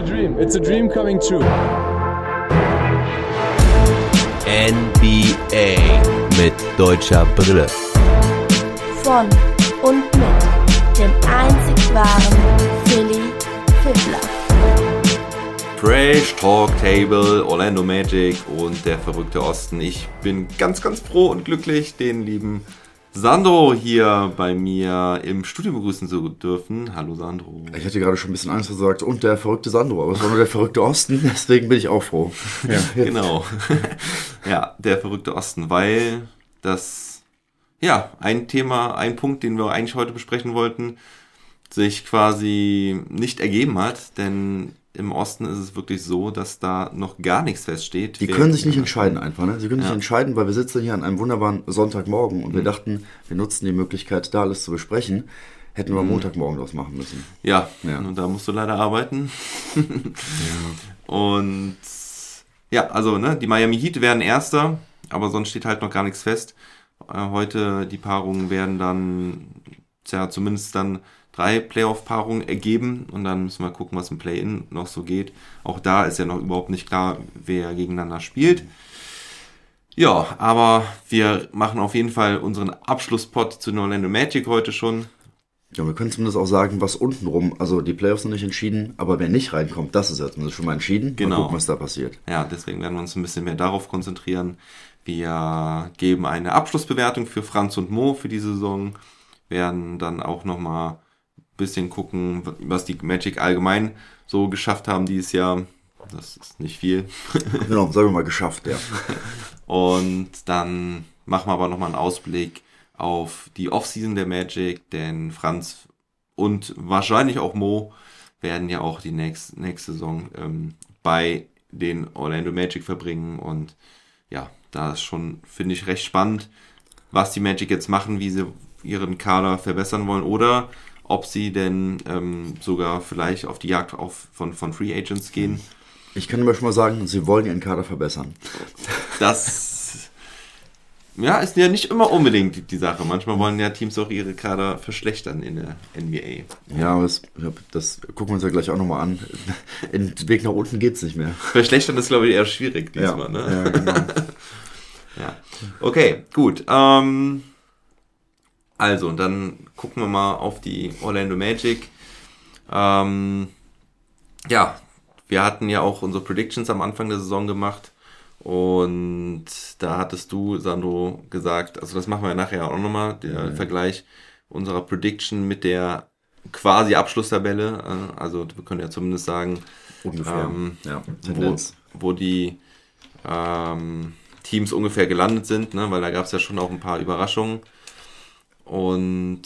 a dream. It's a dream coming true. NBA mit deutscher Brille. Von und mit dem einzig wahren Philly Fiddler. Trash Talk Table, Orlando Magic und der verrückte Osten. Ich bin ganz, ganz froh und glücklich, den lieben Sandro hier bei mir im Studio begrüßen zu dürfen. Hallo Sandro. Ich hatte gerade schon ein bisschen Angst gesagt, und der verrückte Sandro, aber es war nur der verrückte Osten, deswegen bin ich auch froh. Ja, genau. ja, der verrückte Osten, weil das, ja, ein Thema, ein Punkt, den wir eigentlich heute besprechen wollten, sich quasi nicht ergeben hat, denn im Osten ist es wirklich so, dass da noch gar nichts feststeht. Die können sich nicht entscheiden einfach, ne? Sie können ja. nicht entscheiden, weil wir sitzen hier an einem wunderbaren Sonntagmorgen und mhm. wir dachten, wir nutzen die Möglichkeit, da alles zu besprechen. Hätten wir mhm. Montagmorgen draus machen müssen. Ja, ja, und da musst du leider arbeiten. ja. Und ja, also ne, die Miami Heat werden Erster, aber sonst steht halt noch gar nichts fest. Äh, heute die Paarungen werden dann, ja, zumindest dann drei Playoff-Paarungen ergeben und dann müssen wir gucken, was im Play-In noch so geht. Auch da ist ja noch überhaupt nicht klar, wer gegeneinander spielt. Ja, aber wir machen auf jeden Fall unseren Abschlusspot zu Orlando Magic heute schon. Ja, wir können zumindest auch sagen, was untenrum, also die Playoffs sind nicht entschieden, aber wer nicht reinkommt, das ist ja zumindest schon mal entschieden. Genau. Mal gucken, was da passiert. Ja, deswegen werden wir uns ein bisschen mehr darauf konzentrieren. Wir geben eine Abschlussbewertung für Franz und Mo für die Saison, werden dann auch nochmal bisschen gucken, was die Magic allgemein so geschafft haben dieses Jahr. Das ist nicht viel. genau, sagen wir mal geschafft, ja. Und dann machen wir aber nochmal einen Ausblick auf die Offseason der Magic, denn Franz und wahrscheinlich auch Mo werden ja auch die nächste, nächste Saison ähm, bei den Orlando Magic verbringen. Und ja, da ist schon, finde ich, recht spannend, was die Magic jetzt machen, wie sie ihren Kader verbessern wollen oder ob sie denn ähm, sogar vielleicht auf die Jagd auf, von, von Free Agents gehen. Ich kann aber schon mal sagen, sie wollen ihren Kader verbessern. Das ja, ist ja nicht immer unbedingt die Sache. Manchmal wollen ja Teams auch ihre Kader verschlechtern in der NBA. Ja, aber das, das gucken wir uns ja gleich auch nochmal an. Den Weg nach unten geht es nicht mehr. Verschlechtern ist, glaube ich, eher schwierig diesmal. Ja, ne? ja genau. ja. Okay, gut. Ähm, also, und dann gucken wir mal auf die Orlando Magic. Ähm, ja, wir hatten ja auch unsere Predictions am Anfang der Saison gemacht. Und da hattest du, Sandro, gesagt, also das machen wir nachher auch nochmal, der mhm. Vergleich unserer Prediction mit der quasi Abschlusstabelle. Äh, also wir können ja zumindest sagen, ungefähr, ähm, ja, wo, wo, die ähm, Teams ungefähr gelandet sind, ne? weil da gab es ja schon auch ein paar Überraschungen. Und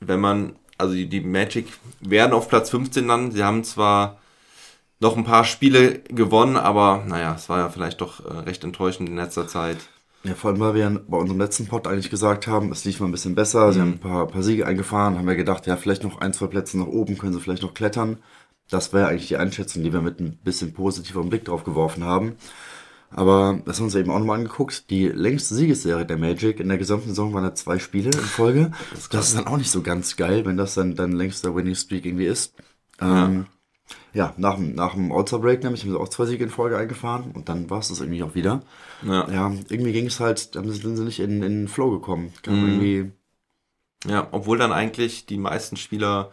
wenn man, also die, die Magic werden auf Platz 15 dann. Sie haben zwar noch ein paar Spiele gewonnen, aber naja, es war ja vielleicht doch äh, recht enttäuschend in letzter Zeit. Ja, vor allem, weil wir bei unserem letzten Pod eigentlich gesagt haben, es lief mal ein bisschen besser, mhm. sie haben ein paar, paar Siege eingefahren, haben wir gedacht, ja, vielleicht noch ein, zwei Plätze nach oben können sie vielleicht noch klettern. Das wäre eigentlich die Einschätzung, die wir mit ein bisschen positiverem Blick drauf geworfen haben. Aber das haben wir uns eben auch nochmal angeguckt. Die längste Siegesserie der Magic in der gesamten Saison waren da zwei Spiele in Folge. Das ist, das ist dann auch nicht so ganz geil, wenn das dann dein längster Winning Streak irgendwie ist. Ja, ähm, ja nach, nach dem All-Star Break nämlich haben sie auch zwei Siege in Folge eingefahren und dann war es das irgendwie auch wieder. Ja, ja irgendwie ging es halt, dann sind sie nicht in, in den Flow gekommen. Mhm. Irgendwie ja, obwohl dann eigentlich die meisten Spieler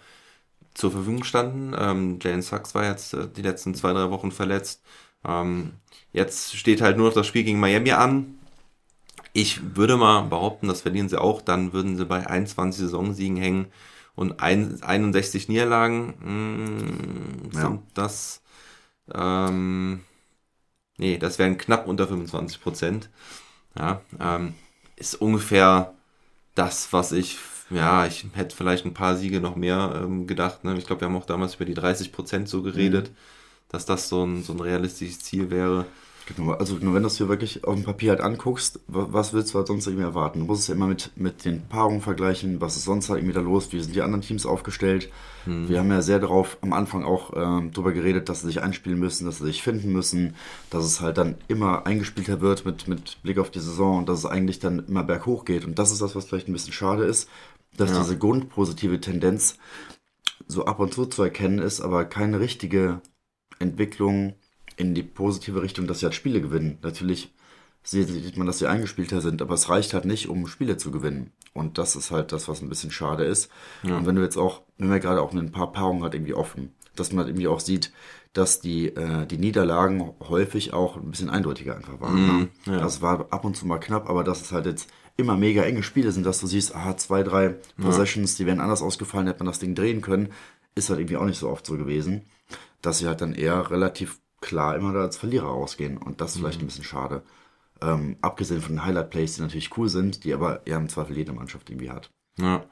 zur Verfügung standen. Ähm, Jalen Sachs war jetzt äh, die letzten zwei, drei Wochen verletzt. Ähm, Jetzt steht halt nur noch das Spiel gegen Miami an. Ich würde mal behaupten, das verlieren sie auch. Dann würden sie bei 21 Saisonsiegen hängen und 61 Niederlagen. Mh, hm, sind ja. das. Ähm, nee, das wären knapp unter 25 Prozent. Ja, ähm, ist ungefähr das, was ich, ja, ich hätte vielleicht ein paar Siege noch mehr ähm, gedacht. Ne? Ich glaube, wir haben auch damals über die 30 Prozent so geredet. Mhm dass das so ein, so ein realistisches Ziel wäre. Genau, also nur wenn du es dir wirklich auf dem Papier halt anguckst, was willst du halt sonst irgendwie erwarten? Du musst es ja immer mit, mit den Paarungen vergleichen, was ist sonst halt irgendwie da los, wie sind die anderen Teams aufgestellt. Hm. Wir haben ja sehr darauf am Anfang auch äh, drüber geredet, dass sie sich einspielen müssen, dass sie sich finden müssen, dass es halt dann immer eingespielter wird mit, mit Blick auf die Saison und dass es eigentlich dann immer berghoch geht. Und das ist das, was vielleicht ein bisschen schade ist, dass ja. diese grundpositive Tendenz so ab und zu zu erkennen ist, aber keine richtige Entwicklung in die positive Richtung, dass sie halt Spiele gewinnen. Natürlich sieht man, dass sie eingespielter sind, aber es reicht halt nicht, um Spiele zu gewinnen. Und das ist halt das, was ein bisschen schade ist. Ja. Und wenn du jetzt auch, wenn wir gerade auch ein paar Paarungen halt irgendwie offen, dass man halt irgendwie auch sieht, dass die, äh, die Niederlagen häufig auch ein bisschen eindeutiger einfach waren. Ne? ja. Das war ab und zu mal knapp, aber dass es halt jetzt immer mega enge Spiele sind, dass du siehst, aha, zwei, drei Possessions, ja. die wären anders ausgefallen, hätte man das Ding drehen können, ist halt irgendwie auch nicht so oft so gewesen, dass sie halt dann eher relativ klar immer da als Verlierer rausgehen. Und das ist vielleicht mhm. ein bisschen schade. Ähm, abgesehen von den Highlight-Plays, die natürlich cool sind, die aber eher im Zweifel jede Mannschaft irgendwie hat. Ja.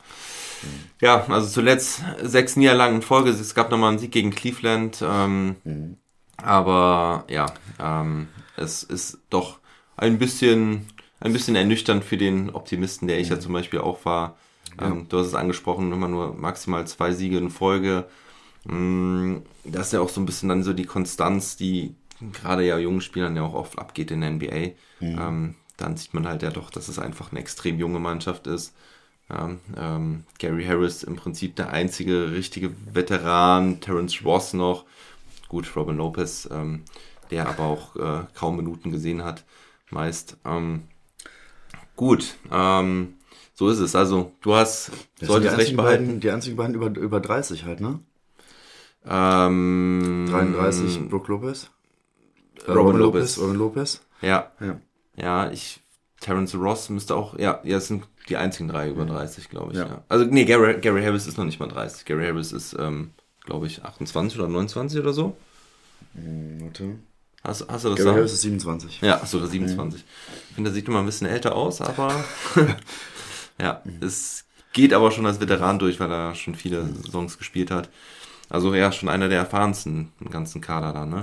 Ja, also zuletzt sechs Niederlagen in Folge. Es gab nochmal einen Sieg gegen Cleveland. Ähm, mhm. Aber ja, ähm, es ist doch ein bisschen, ein bisschen ernüchternd für den Optimisten, der ich mhm. ja zum Beispiel auch war. Ähm, ja. Du hast es angesprochen, immer nur maximal zwei Siege in Folge. Mm, das ist ja auch so ein bisschen dann so die Konstanz, die gerade ja jungen Spielern ja auch oft abgeht in der NBA. Mhm. Ähm, dann sieht man halt ja doch, dass es einfach eine extrem junge Mannschaft ist. Ja, ähm, Gary Harris im Prinzip der einzige richtige Veteran, Terence Ross noch, gut, Robin Lopez, ähm, der aber auch äh, kaum Minuten gesehen hat, meist. Ähm, gut, ähm, so ist es. Also, du hast, das solltest recht behalten. Beiden, die einzigen beiden über, über 30 halt, ne? Ähm, 33 Brook Lopez. Äh, Robin, Robin Lopez. Robin Lopez. Ja. ja. Ja, ich, Terence Ross müsste auch, ja, ja, es sind die einzigen drei über 30, glaube ich. Ja. ja. Also, nee, Gary, Gary Harris ist noch nicht mal 30. Gary Harris ist, ähm, glaube ich, 28 oder 29 oder so. Hm, warte. Hast, hast du das Gary Harris ist 27. Ja, achso, 27. Mhm. Ich finde, der sieht immer ein bisschen älter aus, aber ja, mhm. es geht aber schon als Veteran durch, weil er schon viele Songs gespielt hat. Also ja, schon einer der erfahrensten im ganzen Kader da, ne?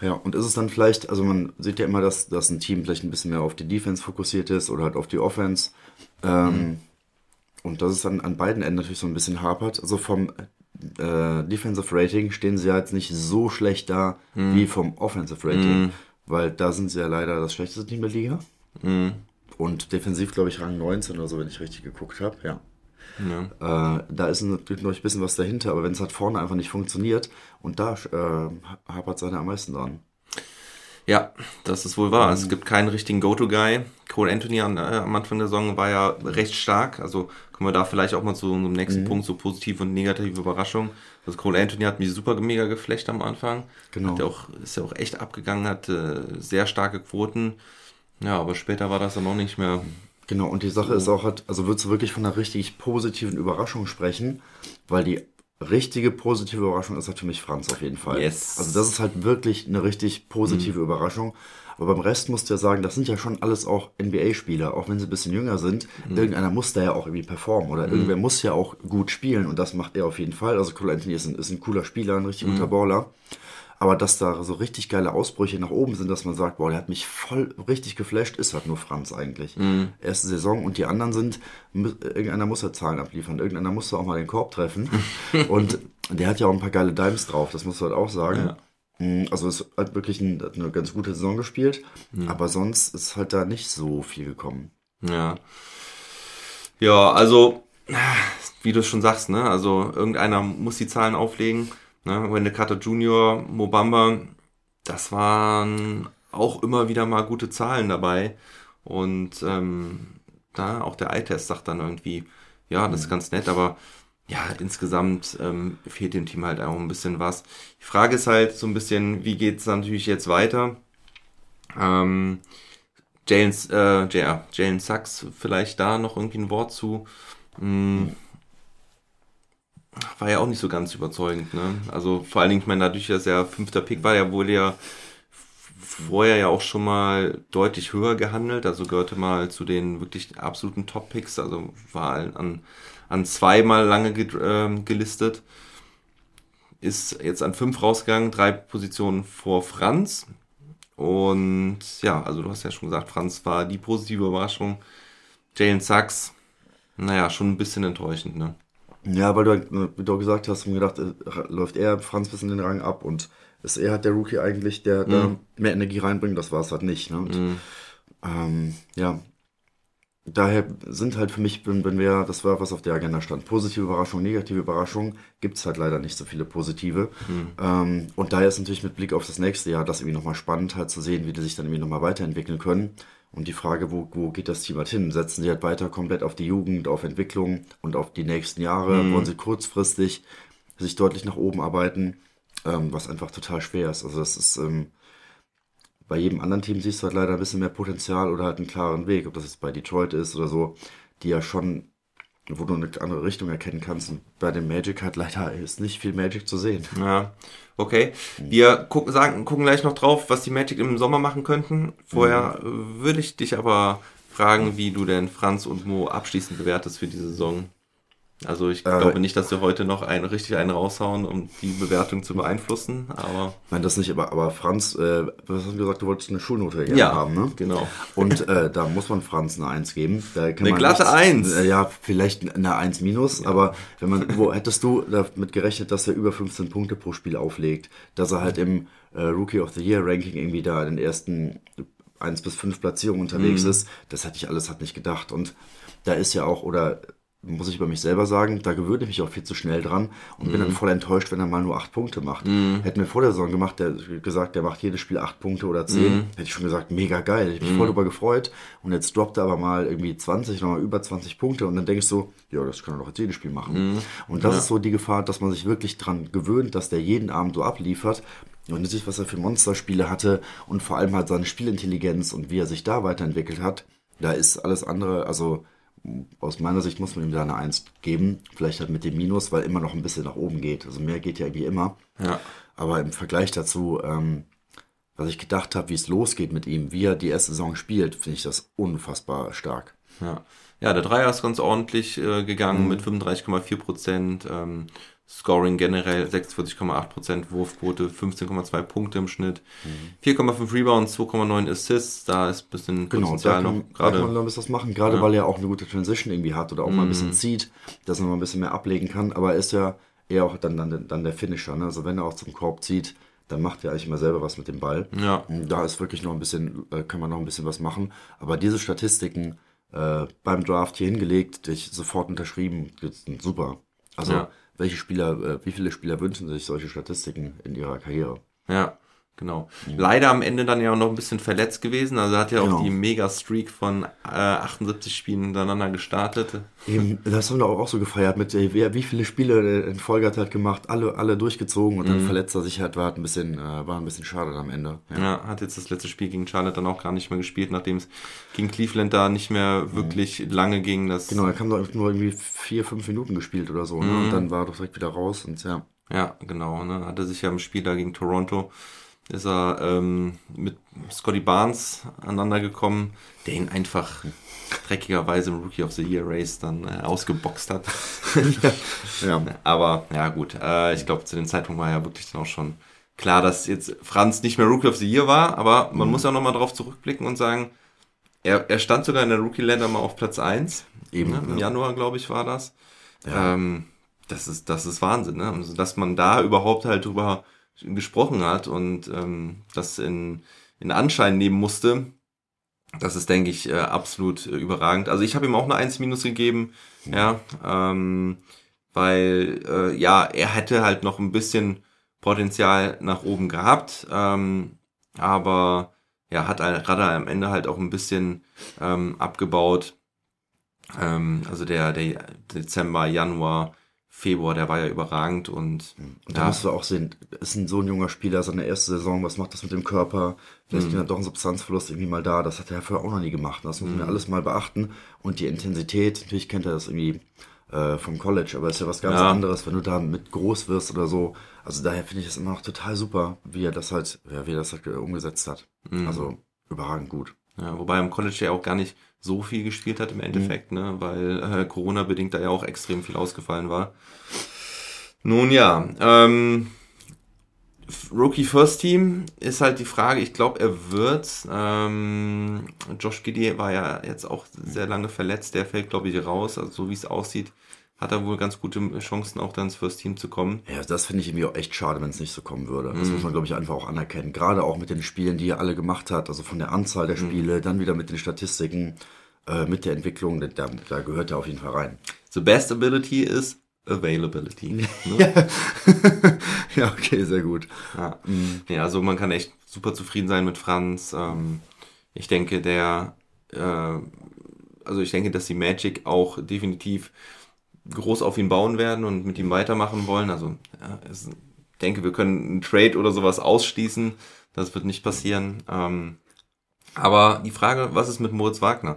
Ja, und ist es dann vielleicht, also man sieht ja immer, dass, dass ein Team vielleicht ein bisschen mehr auf die Defense fokussiert ist oder halt auf die Offense. Ähm, mhm. Und das ist dann an beiden Enden natürlich so ein bisschen hapert. Also vom äh, Defensive Rating stehen sie ja jetzt nicht so schlecht da mhm. wie vom Offensive Rating, mhm. weil da sind sie ja leider das schlechteste Team der Liga. Mhm. Und defensiv, glaube ich, Rang 19 oder so, wenn ich richtig geguckt habe, ja. Ja. Äh, da ist natürlich noch ein bisschen was dahinter, aber wenn es halt vorne einfach nicht funktioniert und da äh, hapert es halt am meisten dran. Ja, das ist wohl wahr. Mhm. Es gibt keinen richtigen Go-To-Guy. Cole Anthony an, äh, am Anfang der Saison war ja recht stark. Also kommen wir da vielleicht auch mal zu unserem nächsten mhm. Punkt, so positive und negative Überraschung. Also Cole Anthony hat mich super mega geflecht am Anfang. Genau. Hat ja auch, ist ja auch echt abgegangen, hat äh, sehr starke Quoten. Ja, aber später war das dann auch nicht mehr. Genau, und die Sache so. ist auch, halt, also würdest du wirklich von einer richtig positiven Überraschung sprechen, weil die richtige positive Überraschung ist halt für mich Franz auf jeden Fall. Yes. Also das ist halt wirklich eine richtig positive mhm. Überraschung. Aber beim Rest musst du ja sagen, das sind ja schon alles auch NBA-Spieler, auch wenn sie ein bisschen jünger sind. Mhm. Irgendeiner muss da ja auch irgendwie performen oder mhm. irgendwer muss ja auch gut spielen und das macht er auf jeden Fall. Also Cole Anthony ist ein, ist ein cooler Spieler, ein richtig guter mhm. Baller. Aber dass da so richtig geile Ausbrüche nach oben sind, dass man sagt, boah, der hat mich voll richtig geflasht, ist halt nur Franz eigentlich. Mhm. Erste Saison und die anderen sind, irgendeiner muss ja Zahlen abliefern, irgendeiner muss auch mal den Korb treffen. und der hat ja auch ein paar geile Dimes drauf, das muss du halt auch sagen. Ja. Mhm, also es hat wirklich ein, hat eine ganz gute Saison gespielt, mhm. aber sonst ist halt da nicht so viel gekommen. Ja. Ja, also, wie du schon sagst, ne? Also irgendeiner muss die Zahlen auflegen. Ne? Wendell Carter Jr., Mobamba, das waren auch immer wieder mal gute Zahlen dabei. Und ähm, da auch der Eye-Test sagt dann irgendwie, ja, das ist ganz nett, aber ja, insgesamt ähm, fehlt dem Team halt auch ein bisschen was. Die Frage ist halt so ein bisschen, wie geht es natürlich jetzt weiter? Ähm, Jalen, äh, Jalen Sachs, vielleicht da noch irgendwie ein Wort zu. Hm, war ja auch nicht so ganz überzeugend. Ne? Also vor allen Dingen, ich meine, dadurch, dass er fünfter Pick war, ja wohl ja vorher ja auch schon mal deutlich höher gehandelt, also gehörte mal zu den wirklich absoluten Top-Picks, also war an, an zweimal lange ge, äh, gelistet. Ist jetzt an fünf rausgegangen, drei Positionen vor Franz. Und ja, also du hast ja schon gesagt, Franz war die positive Überraschung. Jalen Sachs, naja, schon ein bisschen enttäuschend, ne? Ja, weil du, wie du gesagt hast, mir gedacht, äh, läuft er Franz bis in den Rang ab und ist er halt der Rookie eigentlich, der mhm. da mehr Energie reinbringt, das war es halt nicht. Ne? Und, mhm. ähm, ja, daher sind halt für mich, wenn, wenn wir, das war was auf der Agenda stand, positive Überraschung, negative Überraschung, gibt es halt leider nicht so viele positive. Mhm. Ähm, und daher ist natürlich mit Blick auf das nächste Jahr das irgendwie nochmal spannend, halt zu sehen, wie die sich dann irgendwie nochmal weiterentwickeln können. Und die Frage, wo, wo geht das Team halt hin? Setzen sie halt weiter komplett auf die Jugend, auf Entwicklung und auf die nächsten Jahre? Mhm. Wollen sie kurzfristig sich deutlich nach oben arbeiten? Ähm, was einfach total schwer ist. Also das ist, ähm, bei jedem anderen Team siehst du halt leider ein bisschen mehr Potenzial oder halt einen klaren Weg, ob das jetzt bei Detroit ist oder so, die ja schon, wo du eine andere Richtung erkennen kannst. Und bei dem Magic halt leider ist nicht viel Magic zu sehen. Ja, okay. Wir gucken, sagen, gucken gleich noch drauf, was die Magic im Sommer machen könnten. Vorher mhm. würde ich dich aber fragen, wie du denn Franz und Mo abschließend bewertest für diese Saison. Also ich äh, glaube nicht, dass wir heute noch einen, richtig einen raushauen, um die Bewertung zu beeinflussen, aber... Nein, das nicht, aber, aber Franz, äh, was hast du gesagt, du wolltest eine Schulnote ja, haben, ne? genau. Und äh, da muss man Franz eine 1 geben. Da kann eine glatte 1? Äh, ja, vielleicht eine 1 minus, ja. aber wenn man, wo hättest du damit gerechnet, dass er über 15 Punkte pro Spiel auflegt, dass er halt im äh, Rookie of the Year Ranking irgendwie da in den ersten 1 bis 5 Platzierungen unterwegs mhm. ist, das hätte ich alles hat nicht gedacht und da ist ja auch, oder muss ich über mich selber sagen, da gewöhne ich mich auch viel zu schnell dran und mm. bin dann mhm. voll enttäuscht, wenn er mal nur acht Punkte macht. Mm. Hätten wir vor der Saison gemacht, der gesagt, der macht jedes Spiel acht Punkte oder zehn, mm. hätte ich schon gesagt, mega geil. Ich habe mich voll darüber gefreut und jetzt droppt er aber mal irgendwie 20, nochmal über 20 Punkte und dann denke ich so, ja, das kann er doch jetzt jedes Spiel machen. Und das ja. ist so die Gefahr, dass man sich wirklich dran gewöhnt, dass der jeden Abend so abliefert und sich, was er für Monsterspiele hatte und vor allem halt seine Spielintelligenz und wie er sich da weiterentwickelt hat, da ist alles andere, also aus meiner Sicht muss man ihm da eine 1 geben. Vielleicht halt mit dem Minus, weil immer noch ein bisschen nach oben geht. Also mehr geht ja irgendwie immer. Ja. Aber im Vergleich dazu, ähm, was ich gedacht habe, wie es losgeht mit ihm, wie er die erste Saison spielt, finde ich das unfassbar stark. Ja. Ja, der Dreier ist ganz ordentlich äh, gegangen mhm. mit 35,4 Prozent. Ähm, Scoring generell 46,8%, Wurfquote 15,2 Punkte im Schnitt, mhm. 4,5 Rebounds, 2,9 Assists, da ist ein bisschen genau, Potenzial da kann, noch. Gerade, da kann man noch ein bisschen was machen, gerade ja. weil er auch eine gute Transition irgendwie hat oder auch mhm. mal ein bisschen mhm. zieht, dass man mal ein bisschen mehr ablegen kann, aber er ist ja eher auch dann, dann, dann der Finisher, ne? also wenn er auch zum Korb zieht, dann macht er eigentlich immer selber was mit dem Ball. Ja. Da ist wirklich noch ein bisschen, äh, kann man noch ein bisschen was machen, aber diese Statistiken äh, beim Draft hier hingelegt, ich sofort unterschrieben, super. Also ja welche Spieler, äh, wie viele Spieler wünschen sich solche Statistiken in ihrer Karriere? Ja, Genau. Leider am Ende dann ja auch noch ein bisschen verletzt gewesen. Also hat ja genau. auch die Mega-Streak von äh, 78 Spielen hintereinander gestartet. Eben, das haben wir auch so gefeiert mit, ey, wie viele Spiele in Folge hat halt gemacht, alle, alle durchgezogen und mhm. dann verletzt er sich halt, war halt ein bisschen, äh, war ein bisschen schade am Ende. Ja. ja. hat jetzt das letzte Spiel gegen Charlotte dann auch gar nicht mehr gespielt, nachdem es gegen Cleveland da nicht mehr mhm. wirklich mhm. lange ging. Das genau, er kam da nur irgendwie vier, fünf Minuten gespielt oder so, ne? Und mhm. dann war er doch direkt wieder raus und ja. Ja, genau, ne? Hatte sich ja im Spiel da gegen Toronto ist er ähm, mit Scotty Barnes aneinander gekommen, der ihn einfach dreckigerweise im Rookie of the Year Race dann äh, ausgeboxt hat. ja. Aber ja gut, äh, ich glaube zu dem Zeitpunkt war ja wirklich dann auch schon klar, dass jetzt Franz nicht mehr Rookie of the Year war, aber man mhm. muss ja nochmal drauf zurückblicken und sagen, er, er stand sogar in der Rookie-Länder mal auf Platz 1. Eben. Ne? Im ja. Januar, glaube ich, war das. Ja. Ähm, das ist, das ist Wahnsinn, ne? Also, dass man da überhaupt halt drüber gesprochen hat und ähm, das in, in Anschein nehmen musste, das ist, denke ich, äh, absolut äh, überragend. Also ich habe ihm auch eine 1 minus gegeben, ja, ähm, weil äh, ja, er hätte halt noch ein bisschen Potenzial nach oben gehabt, ähm, aber ja, hat gerade am Ende halt auch ein bisschen ähm, abgebaut. Ähm, also der, der Dezember, Januar Februar, der war ja überragend und, und da ja. musst du auch sehen, ist ein so ein junger Spieler, seine erste Saison, was macht das mit dem Körper? Vielleicht mhm. doch ein Substanzverlust irgendwie mal da, das hat er ja vorher auch noch nie gemacht. Das muss man mhm. alles mal beachten. Und die Intensität, natürlich kennt er das irgendwie äh, vom College, aber ist ja was ganz ja. anderes, wenn du da mit groß wirst oder so. Also daher finde ich es immer noch total super, wie er das halt, ja, wie er das halt umgesetzt hat. Mhm. Also überragend gut. Ja, wobei im College ja auch gar nicht so viel gespielt hat im Endeffekt, mhm. ne, weil äh, Corona-bedingt da ja auch extrem viel ausgefallen war. Nun ja, ähm, Rookie First Team ist halt die Frage, ich glaube, er wird. Ähm, Josh Giddy war ja jetzt auch sehr lange verletzt, der fällt, glaube ich, raus, also so wie es aussieht hat er wohl ganz gute Chancen, auch dann ins First Team zu kommen. Ja, das finde ich irgendwie auch echt schade, wenn es nicht so kommen würde. Das mm. muss man, glaube ich, einfach auch anerkennen. Gerade auch mit den Spielen, die er alle gemacht hat, also von der Anzahl der mhm. Spiele, mm. dann wieder mit den Statistiken. äh, mit der Entwicklung, da, da gehört er auf jeden Fall rein. The best ability is availability. Ne? ja, okay, sehr gut. Ja. ja, also man kann echt super zufrieden sein mit Franz. Ähm, ich denke, der, äh, also ich denke, dass die Magic auch definitiv groß auf ihn bauen werden und mit ihm weitermachen wollen. Also ja, ich denke, wir können einen Trade oder sowas ausschließen. Das wird nicht passieren. Ähm, aber die Frage, was ist mit Moritz Wagner?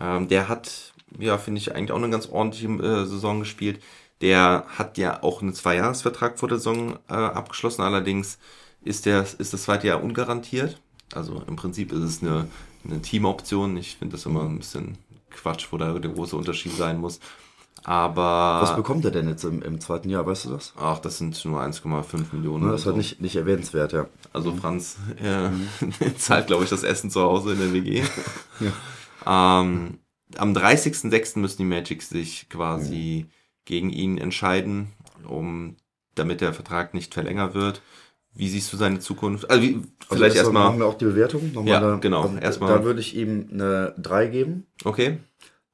Ähm, der hat, ja, finde ich, eigentlich auch eine ganz ordentliche äh, Saison gespielt. Der hat ja auch einen Zweijahresvertrag vor der Saison äh, abgeschlossen. Allerdings ist, der, ist das zweite Jahr ungarantiert. Also im Prinzip ist es eine, eine Teamoption. Ich finde das immer ein bisschen Quatsch, wo da der große Unterschied sein muss. Aber. Was bekommt er denn jetzt im, im zweiten Jahr, weißt du das? Ach, das sind nur 1,5 Millionen. Ja, das ist halt nicht, nicht erwähnenswert, ja. Also Franz äh, mhm. zahlt, glaube ich, das Essen zu Hause in der WG. ja. ähm, am 30.06. müssen die Magics sich quasi mhm. gegen ihn entscheiden, um damit der Vertrag nicht verlängert wird. Wie siehst du seine Zukunft? Also, wie, also vielleicht erstmal. Machen wir auch die Bewertung. Nochmal ja, da, genau. Also, erstmal. Da würde ich ihm eine 3 geben. Okay.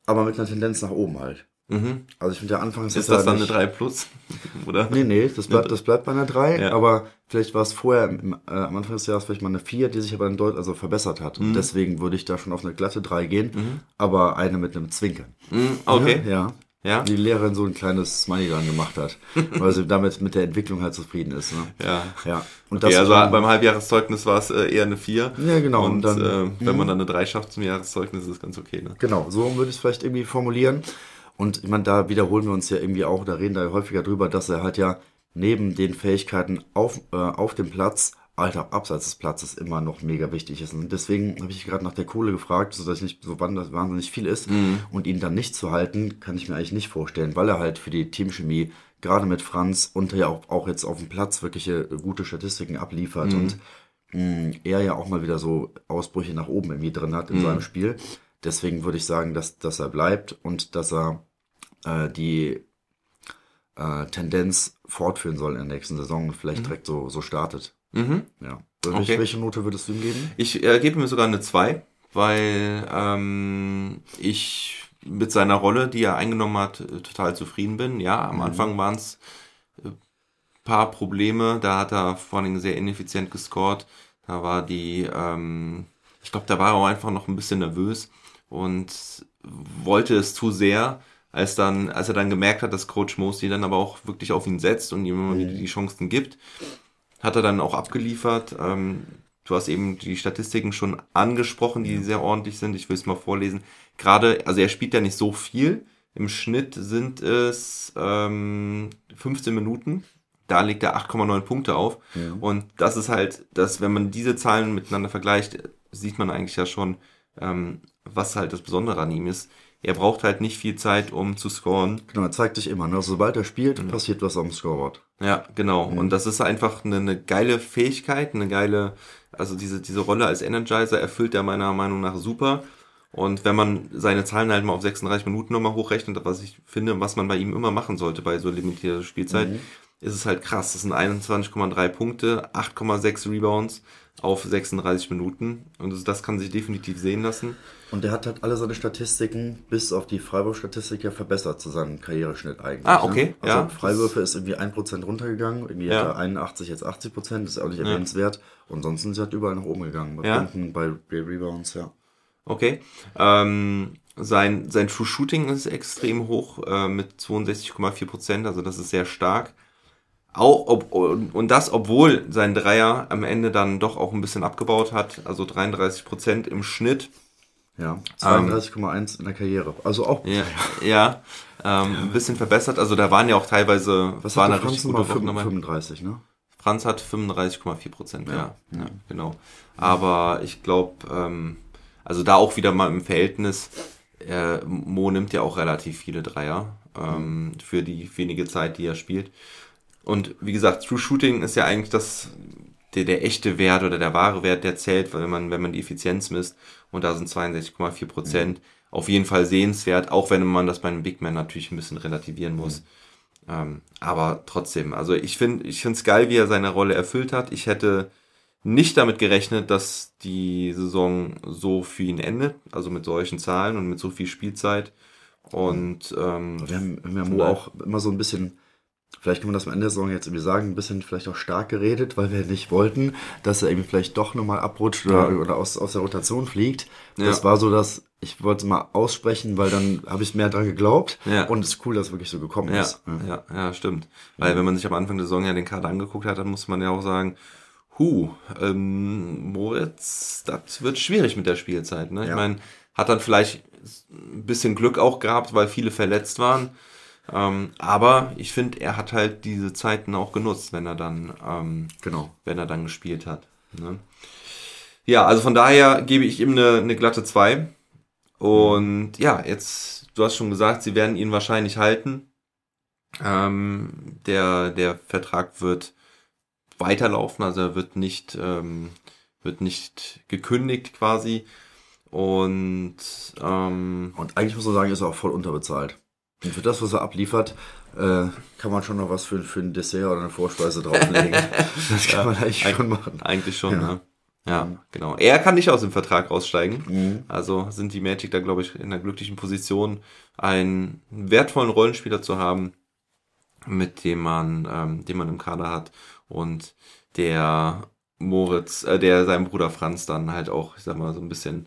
Aber mit einer Tendenz nach oben halt. Mhm. Also ich finde, der Anfang ist, ist das dann eine 3 plus? Oder? Nee, nee, das bleibt, das bleibt bei einer 3, ja. aber vielleicht war es vorher im, äh, am Anfang des Jahres vielleicht mal eine 4, die sich aber dann deutlich also verbessert hat. Mhm. Und deswegen würde ich da schon auf eine glatte 3 gehen, mhm. aber eine mit einem Zwinkern. Mhm, okay. Ja. Ja. Die Lehrerin so ein kleines Smiley dann gemacht hat, weil sie damit mit der Entwicklung halt zufrieden ist. Ne? Ja. Ja. Und okay, das also beim Halbjahreszeugnis war es äh, eher eine 4. Ja, genau. Und, und dann, äh, wenn man mhm. dann eine 3 schafft zum Jahreszeugnis, ist es ganz okay. Ne? Genau, so würde ich es vielleicht irgendwie formulieren. Und ich meine, da wiederholen wir uns ja irgendwie auch, da reden da häufiger drüber, dass er halt ja neben den Fähigkeiten auf, äh, auf dem Platz, alter abseits des Platzes immer noch mega wichtig ist. Und deswegen habe ich gerade nach der Kohle gefragt, so dass ich nicht so wahnsinnig viel ist. Mhm. Und ihn dann nicht zu halten, kann ich mir eigentlich nicht vorstellen, weil er halt für die Teamchemie gerade mit Franz und ja auch, auch jetzt auf dem Platz wirkliche gute Statistiken abliefert mhm. und mh, mm, er ja auch mal wieder so Ausbrüche nach oben irgendwie drin hat in mhm. seinem Spiel. Deswegen würde ich sagen, dass, dass er bleibt und dass er äh, die äh, Tendenz fortführen soll in der nächsten Saison und vielleicht mhm. direkt so, so startet. Mhm. Ja. Okay. Welche Note würdest du ihm geben? Ich äh, gebe ihm sogar eine 2, weil ähm, ich mit seiner Rolle, die er eingenommen hat, äh, total zufrieden bin. Ja, am mhm. Anfang waren es äh, paar Probleme. Da hat er vor allem sehr ineffizient gescored. Da war die, ähm, ich glaube, da war er auch einfach noch ein bisschen nervös und wollte es zu sehr, als dann, als er dann gemerkt hat, dass Coach Mosley dann aber auch wirklich auf ihn setzt und ihm immer wieder die Chancen gibt, hat er dann auch abgeliefert. Ähm, du hast eben die Statistiken schon angesprochen, die sehr ordentlich sind. Ich will es mal vorlesen. Gerade, also er spielt ja nicht so viel. Im Schnitt sind es ähm, 15 Minuten. Da legt er 8,9 Punkte auf. Ja. Und das ist halt, dass wenn man diese Zahlen miteinander vergleicht, sieht man eigentlich ja schon, ähm, was halt das Besondere an ihm ist. Er braucht halt nicht viel Zeit, um zu scoren. Genau, er zeigt sich immer. Ne? Sobald er spielt, mhm. passiert was am Scoreboard. Ja, genau. Mhm. Und das ist einfach eine, eine, geile Fähigkeit, eine geile, also diese, diese Rolle als Energizer erfüllt er meiner Meinung nach super. Und wenn man seine Zahlen halt mal auf 36 Minuten nochmal hochrechnet, was ich finde, was man bei ihm immer machen sollte bei so limitierter Spielzeit, mhm. ist es halt krass. Das sind 21,3 Punkte, 8,6 Rebounds, auf 36 Minuten. Und das kann sich definitiv sehen lassen. Und er hat halt alle seine Statistiken bis auf die Freiwurfstatistik ja verbessert zu seinem Karriereschnitt eigentlich. Ah, okay. Ne? Also ja, Freiwürfe ist irgendwie 1% runtergegangen, irgendwie ja. hat er 81, jetzt 80%, das ist auch nicht erwähnenswert. Ja. Und sonst sind sie halt überall nach oben gegangen. Bei ja. Punkten, bei Rebounds, ja. Okay. Ähm, sein, sein True Shooting ist extrem hoch äh, mit 62,4%, also das ist sehr stark. Auch ob, und das, obwohl sein Dreier am Ende dann doch auch ein bisschen abgebaut hat, also 33 Prozent im Schnitt. Ja, 32,1 ähm, in der Karriere. Also auch. Ja, ja ähm, ein bisschen verbessert. Also da waren ja auch teilweise. Was war eine richtig gute 35, ne? Franz hat 35,4 Prozent, ja. Ja, ja, genau. Aber ich glaube, ähm, also da auch wieder mal im Verhältnis, äh, Mo nimmt ja auch relativ viele Dreier ähm, für die wenige Zeit, die er spielt. Und wie gesagt, True Shooting ist ja eigentlich das, der, der echte Wert oder der wahre Wert, der zählt, wenn man, wenn man die Effizienz misst. Und da sind 62,4 Prozent mhm. auf jeden Fall sehenswert, auch wenn man das bei einem Big Man natürlich ein bisschen relativieren muss. Mhm. Ähm, aber trotzdem, also ich finde, ich finde es geil, wie er seine Rolle erfüllt hat. Ich hätte nicht damit gerechnet, dass die Saison so für ihn endet, also mit solchen Zahlen und mit so viel Spielzeit. Und ähm, wir haben, wir haben auch immer so ein bisschen vielleicht kann man das am Ende der Saison jetzt irgendwie sagen, ein bisschen vielleicht auch stark geredet, weil wir nicht wollten, dass er irgendwie vielleicht doch nochmal abrutscht oder, ja. oder aus, aus der Rotation fliegt. Ja. Das war so, dass ich wollte es mal aussprechen, weil dann habe ich mehr dran geglaubt ja. und es ist cool, dass es wirklich so gekommen ja. ist. Ja, ja, stimmt. Weil wenn man sich am Anfang der Saison ja den Kader angeguckt hat, dann muss man ja auch sagen, hu, ähm, Moritz, das wird schwierig mit der Spielzeit. Ne? Ich meine, hat dann vielleicht ein bisschen Glück auch gehabt, weil viele verletzt waren. Ähm, aber ich finde, er hat halt diese Zeiten auch genutzt, wenn er dann, ähm, genau. wenn er dann gespielt hat. Ne? Ja, also von daher gebe ich ihm eine, eine glatte 2. Und mhm. ja, jetzt, du hast schon gesagt, sie werden ihn wahrscheinlich halten. Ähm, der, der Vertrag wird weiterlaufen, also er wird nicht, ähm, wird nicht gekündigt quasi. Und, ähm, und eigentlich muss man sagen, ist er auch voll unterbezahlt. Und für das, was er abliefert, äh, kann man schon noch was für, für ein Dessert oder eine Vorspeise drauflegen. das kann ja, man eigentlich schon machen. Eigentlich schon, ja. ne? Ja, genau. Er kann nicht aus dem Vertrag raussteigen. Mhm. Also sind die Magic da, glaube ich, in einer glücklichen Position, einen wertvollen Rollenspieler zu haben, mit dem man, ähm, den man im Kader hat und der Moritz, äh, der seinem Bruder Franz dann halt auch, ich sag mal, so ein bisschen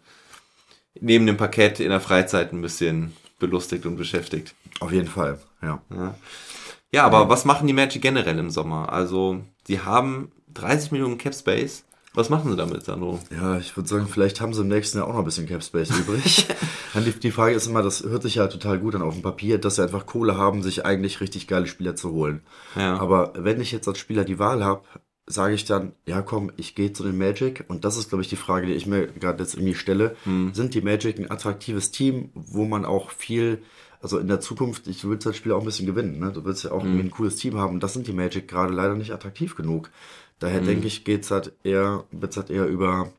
neben dem Parkett in der Freizeit ein bisschen belustigt und beschäftigt. Auf jeden Fall, ja. Ja, ja aber ja. was machen die Magic generell im Sommer? Also, die haben 30 Millionen Cap Space. Was machen sie damit, Sandro? Ja, ich würde sagen, vielleicht haben sie im nächsten Jahr auch noch ein bisschen Cap Space übrig. die, die Frage ist immer, das hört sich ja total gut an auf dem Papier, dass sie einfach Kohle haben, sich eigentlich richtig geile Spieler zu holen. Ja. Aber wenn ich jetzt als Spieler die Wahl habe, sage ich dann, ja komm, ich gehe zu den Magic und das ist, glaube ich, die Frage, die ich mir gerade jetzt irgendwie stelle. Hm. Sind die Magic ein attraktives Team, wo man auch viel also in der Zukunft, ich würde das Spiel auch ein bisschen gewinnen. Ne? Du willst ja auch mhm. ein cooles Team haben. Und das sind die Magic gerade leider nicht attraktiv genug. Daher mhm. denke ich, geht's halt eher, wird's halt eher über,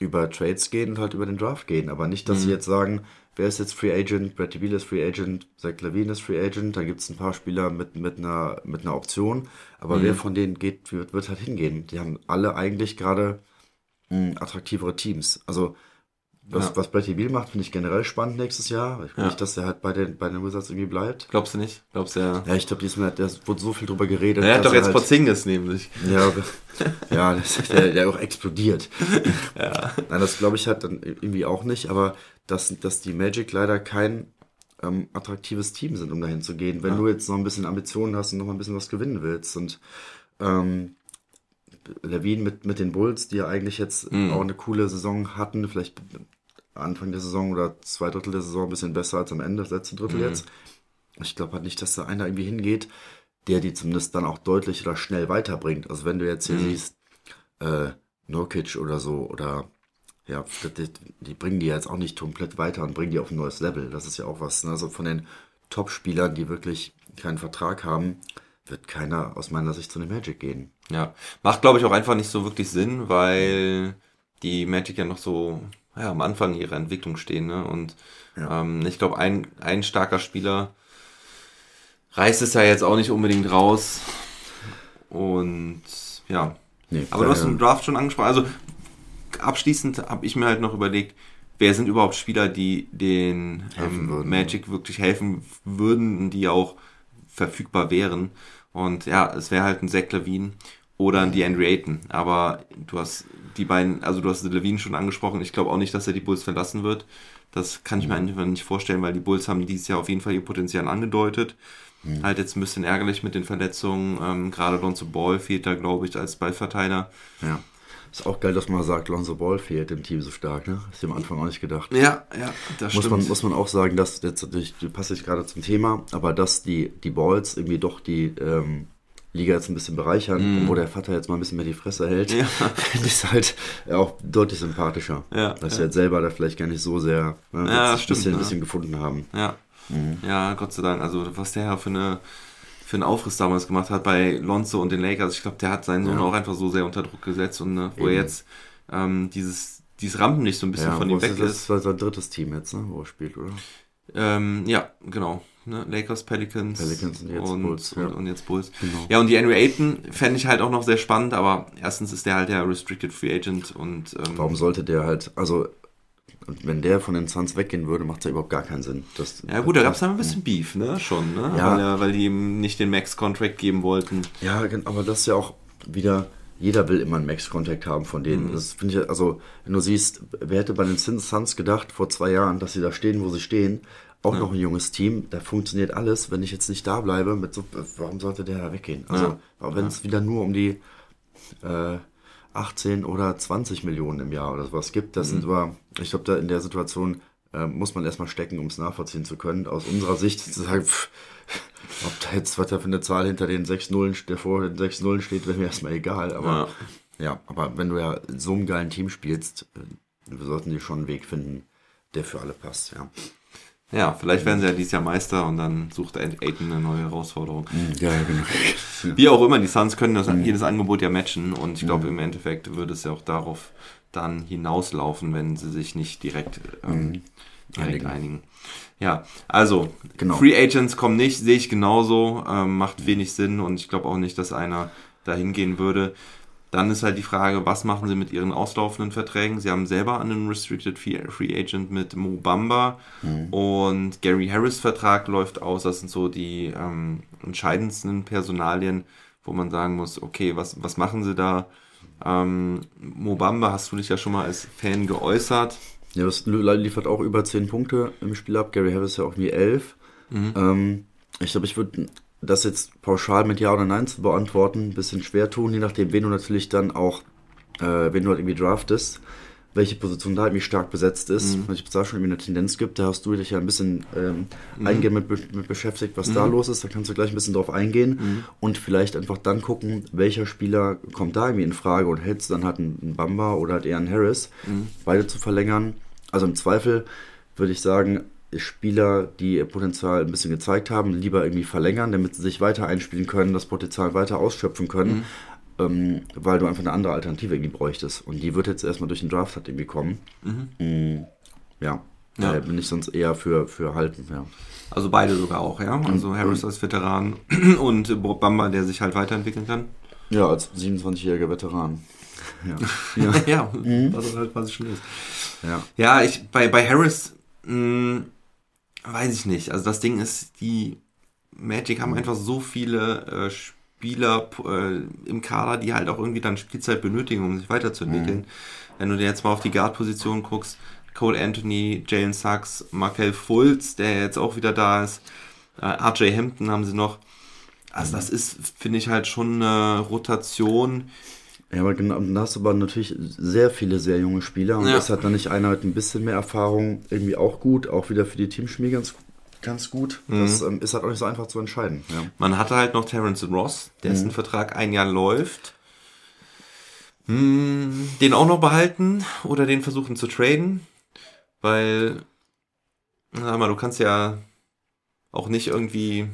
über Trades gehen und halt über den Draft gehen. Aber nicht, dass mhm. sie jetzt sagen, wer ist jetzt Free Agent, Brad Beal ist Free Agent, Zach Levine ist Free Agent, da gibt's ein paar Spieler mit, mit, einer, mit einer Option. Aber wer mhm. von denen geht, wird, wird halt hingehen. Die haben alle eigentlich gerade attraktivere Teams. Also was, ja. was Bradley Beal macht, finde ich generell spannend nächstes Jahr. Ich glaube ja. nicht, dass er halt bei den, bei den Wizards irgendwie bleibt. Glaubst du nicht? Glaubst du ja? Ja, ich glaube, diesmal da wurde so viel drüber geredet. Er hat doch jetzt halt, Porzingis nämlich. Ja, ja der, der auch explodiert. ja. Nein, das glaube ich halt dann irgendwie auch nicht, aber dass, dass die Magic leider kein ähm, attraktives Team sind, um dahin zu gehen. Wenn ja. du jetzt noch ein bisschen Ambitionen hast und noch mal ein bisschen was gewinnen willst und ähm, Levine mit, mit den Bulls, die ja eigentlich jetzt mm. auch eine coole Saison hatten, vielleicht Anfang der Saison oder zwei Drittel der Saison ein bisschen besser als am Ende, das letzte Drittel mhm. jetzt. Ich glaube halt nicht, dass da einer irgendwie hingeht, der die zumindest dann auch deutlich oder schnell weiterbringt. Also wenn du jetzt hier mhm. siehst, äh, Nurkic oder so, oder ja, die, die, bringen die jetzt auch nicht komplett weiter und bringen die auf ein neues Level. Das ist ja auch was. Ne? Also von den Top-Spielern, die wirklich keinen Vertrag haben, wird keiner aus meiner Sicht zu den Magic gehen. Ja, macht glaube ich auch einfach nicht so wirklich Sinn, weil die Magic ja noch so ja, am Anfang ihrer Entwicklung stehen. Ne? Und ja. ähm, ich glaube, ein, ein starker Spieler reißt es ja jetzt auch nicht unbedingt raus. Und ja. Nee, Aber du hast den Draft schon angesprochen. Also abschließend habe ich mir halt noch überlegt, wer sind überhaupt Spieler, die den ähm, Magic wirklich helfen würden, die auch verfügbar wären. Und ja, es wäre halt ein Zach Levine oder ein DeAndre Ayton. Aber du hast die beiden, also du hast Levine schon angesprochen, ich glaube auch nicht, dass er die Bulls verlassen wird. Das kann ich mir mhm. einfach nicht vorstellen, weil die Bulls haben dieses Jahr auf jeden Fall ihr Potenzial angedeutet. Mhm. Halt jetzt ein bisschen ärgerlich mit den Verletzungen. Ähm, Gerade Lonzo Ball fehlt da, glaube ich, als Ballverteiler. Ja. Ist auch geil, dass man sagt, Lonzo Ball fehlt dem Team so stark, ne? Ist am Anfang auch nicht gedacht. Ja, ja, das muss stimmt. Man, muss man auch sagen, dass, jetzt, du passt jetzt gerade zum Thema, aber dass die, die Balls irgendwie doch die, ähm, Liga jetzt ein bisschen bereichern, mm. wo der Vater jetzt mal ein bisschen mehr die Fresse hält, ja. finde ich halt auch deutlich sympathischer. Ja, dass ja. sie jetzt selber da vielleicht gar nicht so sehr ne, ja, stimmt, ein, bisschen, ein bisschen gefunden haben. Ja. Mhm. ja, Gott sei Dank. Also was der ja für eine für einen Aufriss damals gemacht hat bei Lonzo und den Lakers. Ich glaube, der hat seinen Sohn auch einfach so sehr unter Druck gesetzt und ne, wo Eben. er jetzt ähm, dieses, dieses Rampenlicht so ein bisschen von ihm weg ist. Das ist sein drittes Team jetzt, ne, wo er spielt, oder? Ähm, ja, genau. ne? Lakers, Pelicans, Pelicans und jetzt und, Bulls, ja. und, und jetzt Bulls. Genau. Ja, und die Andrew Ayton fände ich halt auch noch sehr spannend, aber erstens ist der halt der Restricted Free Agent und ähm, Warum sollte der halt, also wenn der von den Suns weggehen würde, macht es ja überhaupt gar keinen Sinn. Das, ja gut, da gab es dann ein bisschen Beef, ne? Schon, ne? Ja. Weil, er- weil die ihm nicht den Max-Contract geben wollten. Ja, aber das ist ja auch wieder, jeder will immer einen Max-Contact haben von Mhm. denen. Das finde ich, ja- also, wenn du siehst, wer hätte bei den Suns gedacht vor zwei Jahren, dass sie da stehen, wo sie stehen, auch noch ein junges Team, da funktioniert alles. Wenn ich jetzt nicht da bleibe, mit so, warum sollte der da weggehen? Also, auch wenn es wieder nur um die äh, 18 oder 20 Millionen im Jahr oder sowas gibt, das sind aber, ich glaube, da in der Situation äh, muss man erstmal stecken, um es nachvollziehen zu können. Aus unserer Sicht zu sagen, pff, ob da jetzt, was da für eine Zahl hinter den sechs Nullen, der vor den sechs Nullen steht, wäre mir erstmal egal. Aber ja. aber wenn du ja in so einem geilen Team spielst, äh, wir sollten die schon einen Weg finden, der für alle passt, ja. Ja, vielleicht werden sie ja dieses Jahr Meister und dann sucht Ayton eine neue Herausforderung. Ja, ja, genau. Wie auch immer, die Suns können das, jedes Angebot ja matchen und ich glaube, im Endeffekt würde es ja auch darauf dann hinauslaufen, wenn sie sich nicht direkt, ähm, direkt Einigen. einigen. Ja, also Genau. Free Agents kommen nicht, sehe ich genauso, ähm, macht wenig Sinn und ich glaube auch nicht, dass einer dahin gehen würde. Dann ist halt die Frage, was machen sie mit ihren auslaufenden Verträgen? Sie haben selber einen Restricted Free Agent mit Mo Bamba und Gary Harris Vertrag läuft aus. Das sind so die ähm, entscheidendsten Personalien, wo man sagen muss, okay, was, was machen sie da? Ähm, Mo Bamba hast du dich ja schon mal als Fan geäußert. Ja, das liefert auch über 10 Punkte im Spiel ab. Gary Harris ja auch wie 11. Ähm, ich glaube, ich würde das jetzt pauschal mit Ja oder Nein zu beantworten, ein bisschen schwer tun, je nachdem, wen du natürlich dann auch, äh, wen du halt irgendwie draftest, welche Position da irgendwie stark besetzt ist. Weil ich da schon irgendwie eine Tendenz gibt, da hast du dich ja ein bisschen ähm, eingehend mit, mit beschäftigt, was da los ist. Da kannst du gleich ein bisschen drauf eingehen und vielleicht einfach dann gucken, welcher Spieler kommt da irgendwie in Frage und hältst du dann halt einen einen Bamba oder halt eher einen Harris, beide zu verlängern. Also im Zweifel würde ich sagen, Spieler, die ihr Potenzial ein bisschen gezeigt haben, lieber irgendwie verlängern, damit sie sich weiter einspielen können, das Potenzial weiter ausschöpfen können, ähm, weil du einfach eine andere Alternative irgendwie bräuchtest. Und die wird jetzt erstmal durch den Draft halt irgendwie kommen. Mm, ja, Ja. daher bin ich sonst eher für, für halten, ja. Also beide sogar auch, ja. Also Harris als Veteran und Bamba, der sich halt weiterentwickeln kann. Ja, als 27-jähriger Veteran. Ja. ja. Ja, was er halt quasi schon ist. ja. Ja, ich bei, bei Harris mh, weiß ich nicht. Also das Ding ist, die Magic haben einfach so viele äh, Spieler äh, im Kader, die halt auch irgendwie dann Spielzeit benötigen, um sich weiterzuentwickeln. Wenn du dir jetzt mal auf die Guard-Position guckst, Cole Anthony, Jalen Sachs, Markel Fultz, der jetzt auch wieder da ist, äh, RJ Hampton haben sie noch. Also das ist, finde ich, halt schon eine Rotation. Ja, aber genau, dann hast du aber natürlich sehr viele sehr junge Spieler und Ja. das hat dann nicht einer mit ein bisschen mehr Erfahrung irgendwie auch gut, auch wieder für die Teamchemie ganz, ganz gut. Das ähm, ist halt auch nicht so einfach zu entscheiden. Ja. Man hatte halt noch Terrence Ross, dessen Vertrag ein Jahr läuft. Hm, den auch noch behalten oder den versuchen zu traden, weil, sag mal, du kannst ja auch nicht irgendwie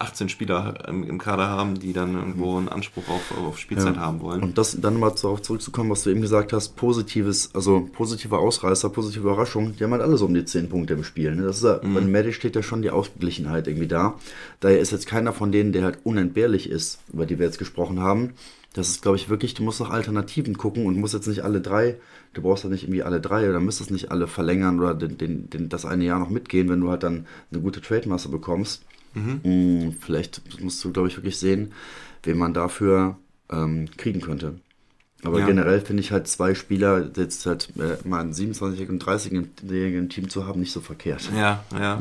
18 Spieler im, im Kader haben, die dann irgendwo einen Anspruch auf, auf Spielzeit Ja. haben wollen. Und das dann mal darauf zurückzukommen, was du eben gesagt hast, positives, also positive Ausreißer, positive Überraschung, die haben halt alle so um die 10 Punkte im Spiel. Ne? Das ist ja, Bei Magic steht ja schon die Ausgeglichenheit irgendwie da. Daher ist jetzt keiner von denen, der halt unentbehrlich ist, über die wir jetzt gesprochen haben. Das ist, glaube ich, wirklich, du musst nach Alternativen gucken und musst jetzt nicht alle drei, du brauchst ja nicht irgendwie alle drei oder müsstest nicht alle verlängern oder den, den, den, das eine Jahr noch mitgehen, wenn du halt dann eine gute Trade-Masse bekommst. Mm, Vielleicht musst du, glaube ich, wirklich sehen, wen man dafür ähm, kriegen könnte. Aber Ja. generell finde ich halt zwei Spieler, jetzt halt äh, mal einen 27-jährigen und 30-jährigen Team zu haben, nicht so verkehrt. Ja, ja.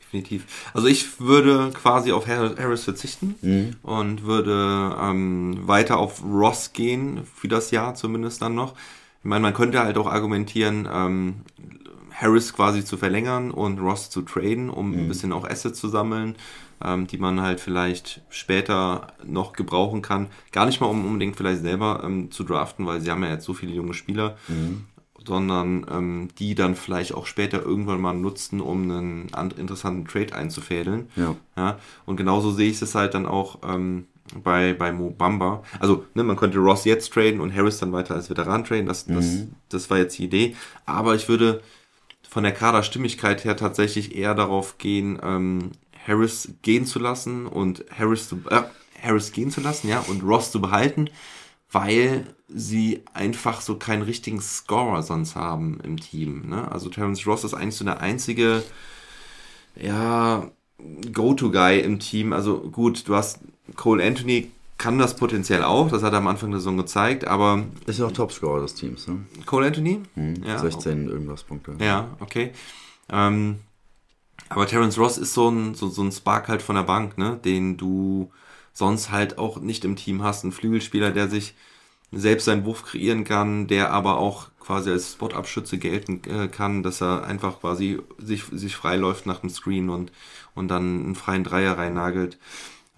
Definitiv. Also ich würde quasi auf Har- Harris verzichten Mhm. und würde ähm, weiter auf Ross gehen, für das Jahr zumindest dann noch. Ich meine, man könnte halt auch argumentieren, ähm, Harris quasi zu verlängern und Ross zu traden, um Mhm. ein bisschen auch Assets zu sammeln, ähm, die man halt vielleicht später noch gebrauchen kann. Gar nicht mal um unbedingt vielleicht selber ähm, zu draften, weil sie haben ja jetzt so viele junge Spieler Mhm. sondern ähm, die dann vielleicht auch später irgendwann mal nutzen, um einen interessanten Trade einzufädeln. Ja. Ja, und genauso sehe ich es halt dann auch ähm, bei, bei Mo Bamba. Also, ne, man könnte Ross jetzt traden und Harris dann weiter als Veteran traden. Das, das, das war jetzt die Idee. Aber ich würde von der Kaderstimmigkeit her tatsächlich eher darauf gehen, ähm, Harris gehen zu lassen und Harris zu, äh, Harris gehen zu lassen, ja, und Ross zu behalten, weil sie einfach so keinen richtigen Scorer sonst haben im Team. Ne? Also Terence Ross ist eigentlich so der einzige, ja, Go-To-Guy im Team. Also gut, du hast Cole Anthony kann das potenziell auch, das hat er am Anfang der Saison gezeigt, aber. Ist ja auch Topscorer des Teams, ne? Cole Anthony? Hm, ja, 16 irgendwas Punkte. Ja, okay. Ähm, aber Terence Ross ist so ein, so, so ein Spark halt von der Bank, ne? Den du sonst halt auch nicht im Team hast. Ein Flügelspieler, der sich selbst seinen Wurf kreieren kann, der aber auch quasi als Spot-Abschütze gelten äh, kann, dass er einfach quasi sich, sich freiläuft nach dem Screen und, und dann einen freien Dreier reinnagelt.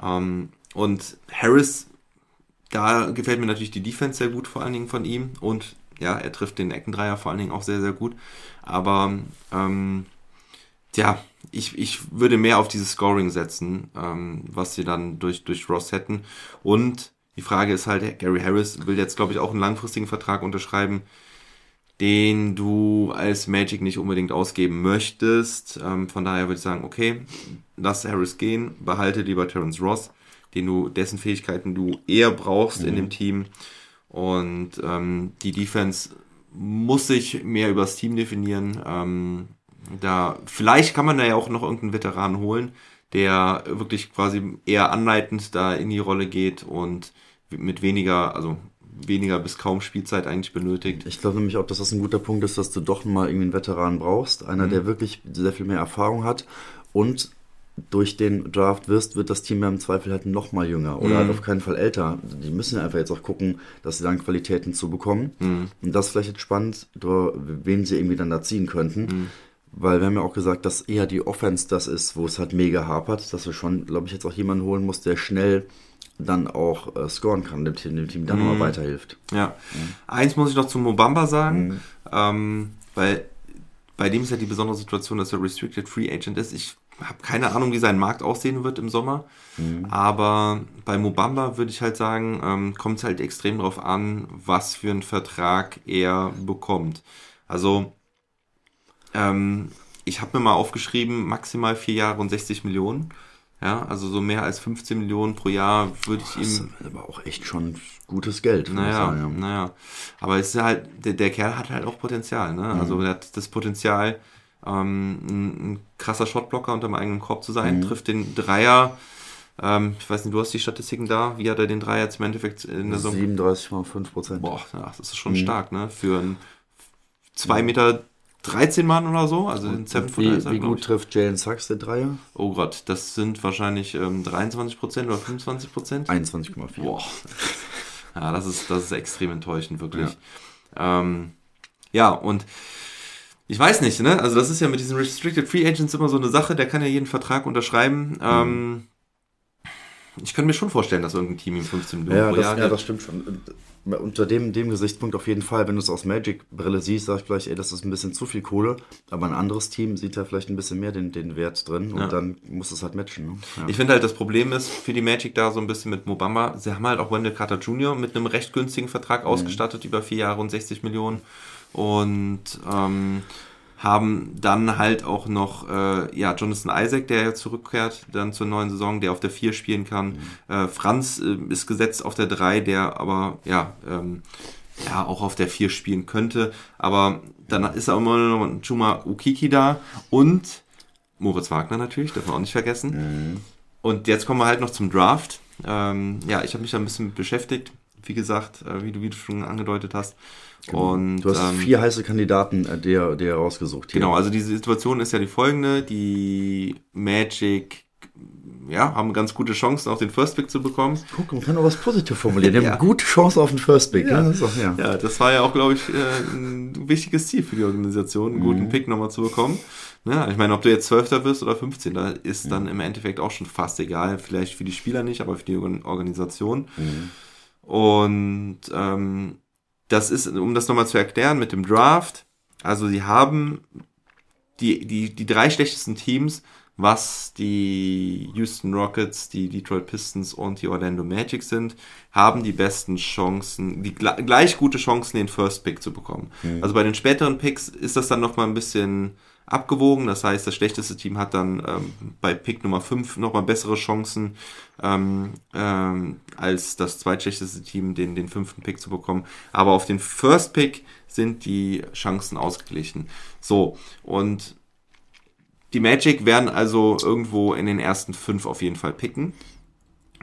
Ähm, und Harris, da gefällt mir natürlich die Defense sehr gut, vor allen Dingen von ihm. Und ja, er trifft den Eckendreier vor allen Dingen auch sehr, sehr gut. Aber ähm, ja, ich, ich würde mehr auf dieses Scoring setzen, ähm, was sie dann durch, durch Ross hätten. Und die Frage ist halt, Gary Harris will jetzt, glaube ich, auch einen langfristigen Vertrag unterschreiben, den du als Magic nicht unbedingt ausgeben möchtest. Ähm, von daher würde ich sagen, okay, lass Harris gehen, behalte lieber Terence Ross, den du, dessen Fähigkeiten du eher brauchst mhm. in dem Team. Und ähm, die Defense muss sich mehr übers Team definieren. Ähm, da, vielleicht kann man da ja auch noch irgendeinen Veteran holen, der wirklich quasi eher anleitend da in die Rolle geht und mit weniger, also weniger bis kaum Spielzeit eigentlich benötigt. Ich glaube nämlich auch, dass das ein guter Punkt ist, dass du doch mal irgendwie einen Veteran brauchst, einer, mhm. der wirklich sehr viel mehr Erfahrung hat und durch den Draft wirst, wird das Team ja im Zweifel halt noch mal jünger oder mhm. halt auf keinen Fall älter. Die müssen einfach jetzt auch gucken, dass sie dann Qualitäten zu bekommen. Mhm. Und das ist vielleicht jetzt spannend, wen sie irgendwie dann da ziehen könnten. Mhm. Weil wir haben ja auch gesagt, dass eher die Offense das ist, wo es halt mega hapert, dass du schon, glaube ich, jetzt auch jemanden holen musst, der schnell dann auch äh, scoren kann, dem Team, dem Team dann mhm. nochmal weiterhilft. Ja. Mhm. Eins muss ich noch zu Mobamba sagen, mhm. ähm, weil bei dem ist ja die besondere Situation, dass er Restricted Free Agent ist. Ich habe keine Ahnung, wie sein Markt aussehen wird im Sommer. Mhm. Aber bei Mobamba würde ich halt sagen, ähm, kommt es halt extrem darauf an, was für einen Vertrag er bekommt. Also ähm, ich habe mir mal aufgeschrieben, maximal vier Jahre und 60 Millionen. Ja, also so mehr als 15 Millionen pro Jahr würde ich ihm. Das ist aber auch echt schon gutes Geld. Naja, naja. Aber es ist halt, der, der Kerl hat halt auch Potenzial, ne? Mhm. Also er hat das Potenzial, ähm, ein, ein, krasser Shotblocker unter dem eigenen Korb zu sein, mhm. trifft den Dreier. Ähm, ich weiß nicht, du hast die Statistiken da. Wie hat er den Dreier jetzt im Endeffekt in der Saison? 37,5 Prozent. Boah, das ist schon mhm. stark, ne? Für einen 2 Meter 13 Mann oder so. Also in Seven wie, wie gut trifft Jalen Sachs den Dreier? Oh Gott, das sind wahrscheinlich ähm, 23 Prozent oder 25 Prozent. 21,4. Boah. Ja, das ist, das ist extrem enttäuschend, wirklich. Ja. Ähm, ja, und ich weiß nicht, ne? Also das ist ja mit diesen Restricted Free Agents immer so eine Sache, der kann ja jeden Vertrag unterschreiben. Mhm. Ähm, ich könnte mir schon vorstellen, dass irgendein Team ihm 15 Millionen ja, pro das, Jahr Ja, das stimmt schon unter dem, dem Gesichtspunkt auf jeden Fall, wenn du es aus Magic-Brille siehst, sagst du vielleicht, ey, das ist ein bisschen zu viel Kohle, aber ein anderes Team sieht da vielleicht ein bisschen mehr den, den Wert drin und ja. dann muss es halt matchen. Ne? Ja. Ich finde halt, das Problem ist für die Magic da so ein bisschen mit Mobamba, sie haben halt auch Wendell Carter Jr. mit einem recht günstigen Vertrag mhm. ausgestattet, über vier Jahre und 60 Millionen und ähm, haben dann halt auch noch äh, ja, Jonathan Isaac, der ja zurückkehrt dann zur neuen Saison, der auf der 4 spielen kann. Mhm. Äh, Franz äh, ist gesetzt auf der 3, der aber ja, ähm, ja auch auf der 4 spielen könnte. Aber dann ist auch immer noch Chuma Ukiki da und Moritz Wagner natürlich, darf man auch nicht vergessen. Mhm. Und jetzt kommen wir halt noch zum Draft. Ähm, ja, ich habe mich da ein bisschen beschäftigt. Wie gesagt, äh, wie, du, wie du schon angedeutet hast. Genau. Und, du hast ähm, vier heiße Kandidaten äh, der, der rausgesucht. Hier. Genau, also die Situation ist ja die folgende. Die Magic ja, haben ganz gute Chancen, auch den First Pick zu bekommen. Guck, man kann auch was positiv formulieren. Die ja. haben gute Chance auf den First Pick. Ja, ne? das, auch, ja. ja das war ja auch, glaube ich, äh, ein wichtiges Ziel für die Organisation, einen mhm. guten Pick nochmal zu bekommen. Ja, ich meine, ob du jetzt Zwölfter wirst oder 15. ist mhm. dann im Endeffekt auch schon fast egal. Vielleicht für die Spieler nicht, aber für die Organisation. Mhm. Und ähm, das ist, um das nochmal zu erklären, mit dem Draft, also sie haben die, die, die drei schlechtesten Teams, was die Houston Rockets, die Detroit Pistons und die Orlando Magic sind, haben die besten Chancen, die gleich gute Chancen, den First Pick zu bekommen. Mhm. Also bei den späteren Picks ist das dann nochmal ein bisschen abgewogen. Das heißt, das schlechteste Team hat dann ähm, bei Pick Nummer 5 nochmal bessere Chancen ähm, ähm, als das zweitschlechteste Team, den, den fünften Pick zu bekommen. Aber auf den First Pick sind die Chancen ausgeglichen. So, und die Magic werden also irgendwo in den ersten fünf auf jeden Fall picken.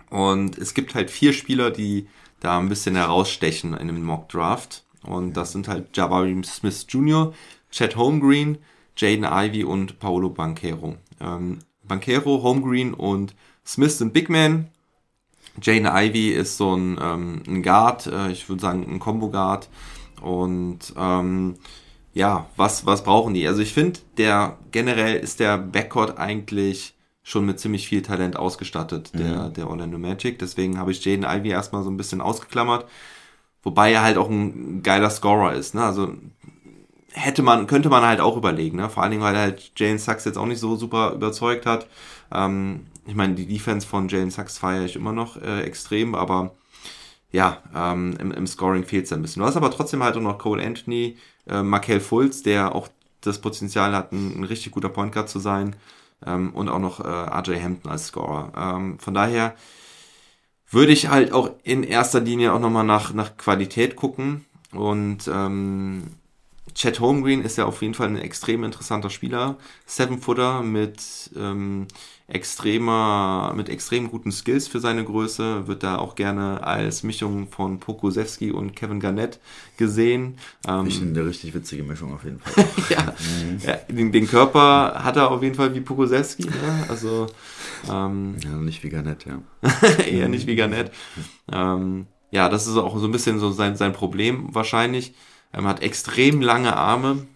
Und es gibt halt vier Spieler, die da ein bisschen herausstechen in einem Mock Draft. Und das sind halt Jabari Smith Jr., Chad Holmgreen, Jaden Ivy und Paolo Banquero. Ähm, Banquero, Holmgreen und Smith sind Big Man. Jaden Ivy ist so ein, ähm, ein Guard, äh, ich würde sagen ein Combo Guard. Und ähm, ja, was, was brauchen die? Also ich finde, der generell ist der Backcourt eigentlich schon mit ziemlich viel Talent ausgestattet, der, mhm. der Orlando Magic. Deswegen habe ich Jaden Ivy erstmal so ein bisschen ausgeklammert. Wobei er halt auch ein geiler Scorer ist. Ne? Also hätte man, könnte man halt auch überlegen. Ne? Vor allen Dingen, weil halt Jalen Sachs jetzt auch nicht so super überzeugt hat. Ähm, ich meine, die Defense von Jalen Sachs feiere ich immer noch äh, extrem, aber ja, ähm, im, im Scoring fehlt es ein bisschen. Du hast aber trotzdem halt auch noch Cole Anthony, äh, Markel Fultz, der auch das Potenzial hat, ein, ein richtig guter Point Guard zu sein ähm, und auch noch äh, RJ Hampton als Scorer. Ähm, von daher würde ich halt auch in erster Linie auch nochmal nach, nach Qualität gucken und ähm, Chad Holmgreen ist ja auf jeden Fall ein extrem interessanter Spieler. Seven-Footer mit ähm, extremer, mit extrem guten Skills für seine Größe, wird da auch gerne als Mischung von Pokusewski und Kevin Garnett gesehen. Ähm, ich eine richtig witzige Mischung auf jeden Fall. ja, mhm. ja den, den, Körper hat er auf jeden Fall wie Pokusewski, ne? also ähm, ja, nicht wie Garnett, ja. eher nicht wie Garnett. Ähm, ja, das ist auch so ein bisschen so sein, sein Problem wahrscheinlich. Er hat extrem lange Arme.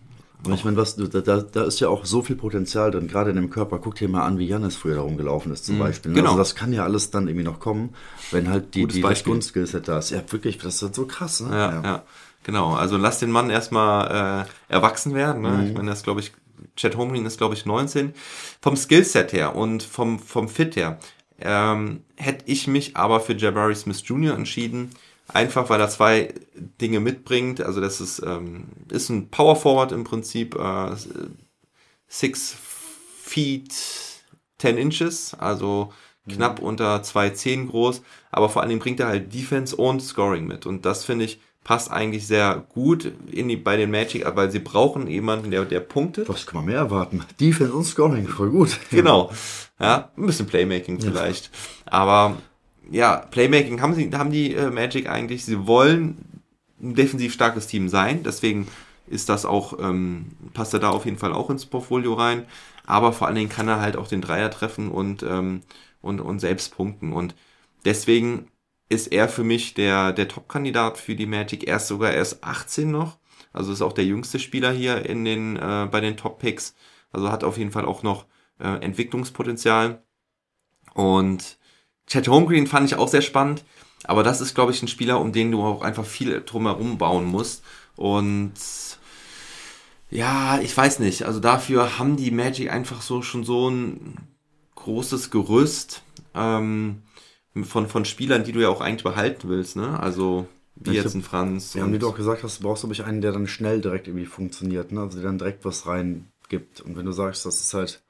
Und ich meine, was, da, da ist ja auch so viel Potenzial drin, gerade in dem Körper. Guck dir mal an, wie Janis früher darum gelaufen ist, zum mhm, Beispiel. Ne? Genau. Also das kann ja alles dann irgendwie noch kommen, wenn halt die, die das Grundskillset da ist. Ja, wirklich, das ist so krass. Ne? Ja, ja, ja. Genau, also lass den Mann erstmal äh, erwachsen werden. Ne? Mhm. Ich meine, das glaube ich, Chad Holmgren ist, glaube ich, 19. Vom Skillset her und vom, vom Fit her ähm, hätte ich mich aber für Jabari Smith Jr. entschieden, Einfach weil er zwei Dinge mitbringt. Also das ist, ähm, ist ein Power Forward im Prinzip. Äh, six feet 10 inches, also knapp mhm. unter 2,10 groß. Aber vor allen Dingen bringt er halt Defense und Scoring mit. Und das finde ich passt eigentlich sehr gut in die, bei den Magic, weil sie brauchen jemanden, der, der punktet. Was kann man mehr erwarten? Defense und Scoring, voll gut. Genau. Ja, ein bisschen Playmaking vielleicht. Ja. Aber ja, Playmaking haben sie, haben die äh, Magic eigentlich. Sie wollen ein defensiv starkes Team sein, deswegen ist das auch, ähm, passt er da auf jeden Fall auch ins Portfolio rein. Aber vor allen Dingen kann er halt auch den Dreier treffen und, ähm, und, und selbst punkten. Und deswegen ist er für mich der, der Top-Kandidat für die Magic. Er ist sogar erst 18 noch. Also ist auch der jüngste Spieler hier in den, äh, bei den Top-Picks. Also hat auf jeden Fall auch noch äh, Entwicklungspotenzial. Und Chad Holmgreen fand ich auch sehr spannend, aber das ist, glaube ich, ein Spieler, um den du auch einfach viel drumherum bauen musst. Und ja, ich weiß nicht. Also dafür haben die Magic einfach so schon so ein großes Gerüst ähm, von, von Spielern, die du ja auch eigentlich behalten willst, ne? Also wie ich jetzt ein Franz. Ja, und wie du auch gesagt hast, du brauchst, glaube ich, einen, der dann schnell direkt irgendwie funktioniert, ne? Also der dann direkt was reingibt. Und wenn du sagst, das ist halt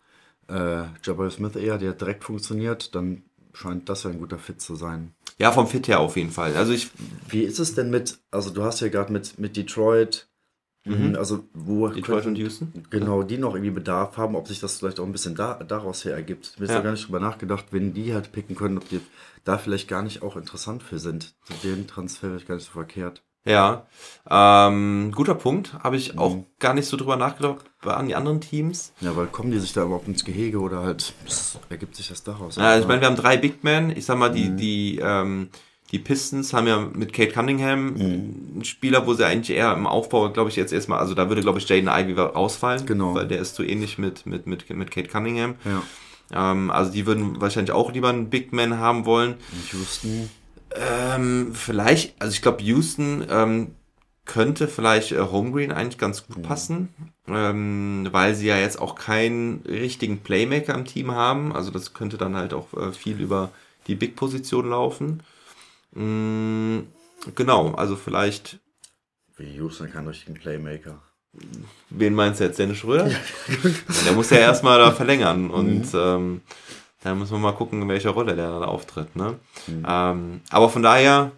äh, Jabbar Smith eher, der direkt funktioniert, dann scheint das ja ein guter Fit zu sein. Ja, vom Fit her auf jeden Fall. Also ich. Wie ist es denn mit, also du hast ja gerade mit, mit Detroit, mhm. also wo Detroit könnten, und Houston? Genau, die noch irgendwie Bedarf haben, ob sich das vielleicht auch ein bisschen da, daraus her ergibt. Mir ist ja. gar nicht drüber nachgedacht, wenn die halt picken können, ob die da vielleicht gar nicht auch interessant für sind. Den Transfer wäre ich gar nicht so verkehrt. Ja, ähm, guter Punkt. Habe ich auch mhm. gar nicht so drüber nachgedacht an die anderen Teams. Ja, weil kommen die sich da überhaupt ins Gehege oder halt ergibt sich das daraus? Ja, ich meine, wir haben drei Big Men. Ich sag mal, die, mhm. die, ähm, die Pistons haben ja mit Kate Cunningham mhm. einen Spieler, wo sie eigentlich eher im Aufbau, glaube ich, jetzt erstmal, also da würde, glaube ich, Jaden Ivy ausfallen. Genau. Weil der ist so ähnlich mit, mit, mit, mit Kate Cunningham. Ja. Ähm, also die würden wahrscheinlich auch lieber einen Big Man haben wollen. Houston. Ähm, vielleicht, also ich glaube, Houston ähm, könnte vielleicht äh, Homegreen eigentlich ganz gut mhm. passen, ähm, weil sie ja jetzt auch keinen richtigen Playmaker im Team haben. Also das könnte dann halt auch äh, viel über die Big-Position laufen. Mm, genau, also vielleicht. Wie Houston keinen richtigen Playmaker. wen meinst du jetzt? Dennis Schröder? Ja. der muss ja erstmal da verlängern und mhm. ähm, da müssen wir mal gucken, in welcher Rolle der da auftritt. Ne? Mhm. Ähm, aber von daher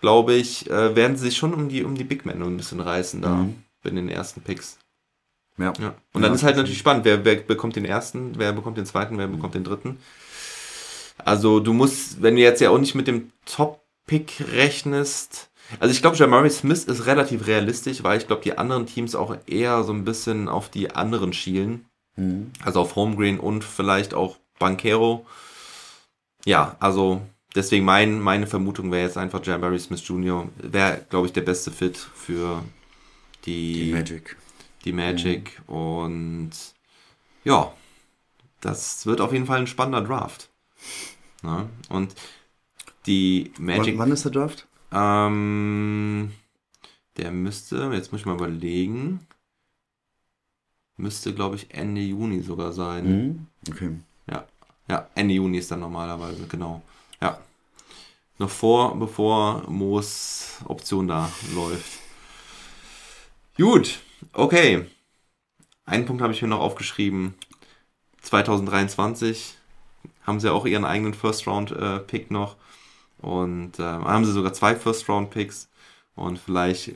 glaube ich, äh, werden sie sich schon um die, um die Big Men ein bisschen reißen da mhm. in den ersten Picks. Ja. ja. Und dann ja, ist halt natürlich spannend, wer, wer bekommt den ersten, wer bekommt den zweiten, wer bekommt den dritten. Also du musst, wenn du jetzt ja auch nicht mit dem Top-Pick rechnest, also ich glaube, Jamari Smith ist relativ realistisch, weil ich glaube, die anderen Teams auch eher so ein bisschen auf die anderen schielen. Mhm. Also auf Homegreen und vielleicht auch Banquero. Ja, also deswegen mein, meine Vermutung wäre jetzt einfach Jamari Smith Jr. wäre, glaube ich, der beste Fit für die, die Magic. Die Magic. Mhm. Und ja, das wird auf jeden Fall ein spannender Draft. Na? Ne? Und die Magic. Wann, wann ist der Draft? Ähm, der müsste, jetzt muss ich mal überlegen, müsste, glaube ich, Ende Juni sogar sein. Mhm. Okay. Ja, Ende Juni ist dann normalerweise, genau. Ja. Noch vor, bevor Moos Option da läuft. Gut, okay. Einen Punkt habe ich mir noch aufgeschrieben. 2023 haben sie auch ihren eigenen First-Round-Pick noch. Und äh, haben sie sogar zwei First-Round-Picks. Und vielleicht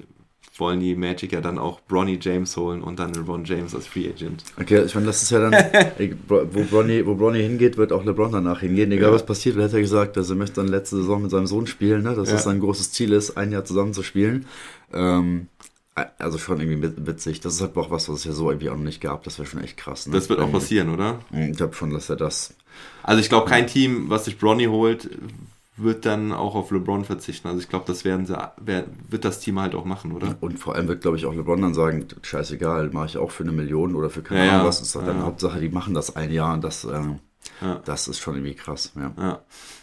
wollen die Magic ja dann auch Bronny James holen und dann LeBron James als Free Agent. Okay, ich meine, das ist ja dann, wo Bronny, wo Bronny hingeht, wird auch LeBron danach hingehen. Egal ja. was passiert, er hat ja gesagt, dass er möchte dann letzte Saison mit seinem Sohn spielen, ne? dass ja. das sein großes Ziel ist, ein Jahr zusammen zu spielen. Ähm, also schon irgendwie witzig. Das ist halt auch was, was es ja so irgendwie auch noch nicht gab. Das wäre schon echt krass. Ne? Das wird auch passieren, oder? Ich glaube schon, dass er das. Also ich glaube, kein Team, was sich Bronny holt, wird dann auch auf LeBron verzichten. Also ich glaube, das werden sie, wird das Team halt auch machen, oder? Und vor allem wird, glaube ich, auch LeBron dann sagen, scheißegal, mache ich auch für eine Million oder für keine Ahnung ja, was. Ist dann ja. Hauptsache, die machen das ein Jahr und das, äh, ja. das ist schon irgendwie krass. Ja.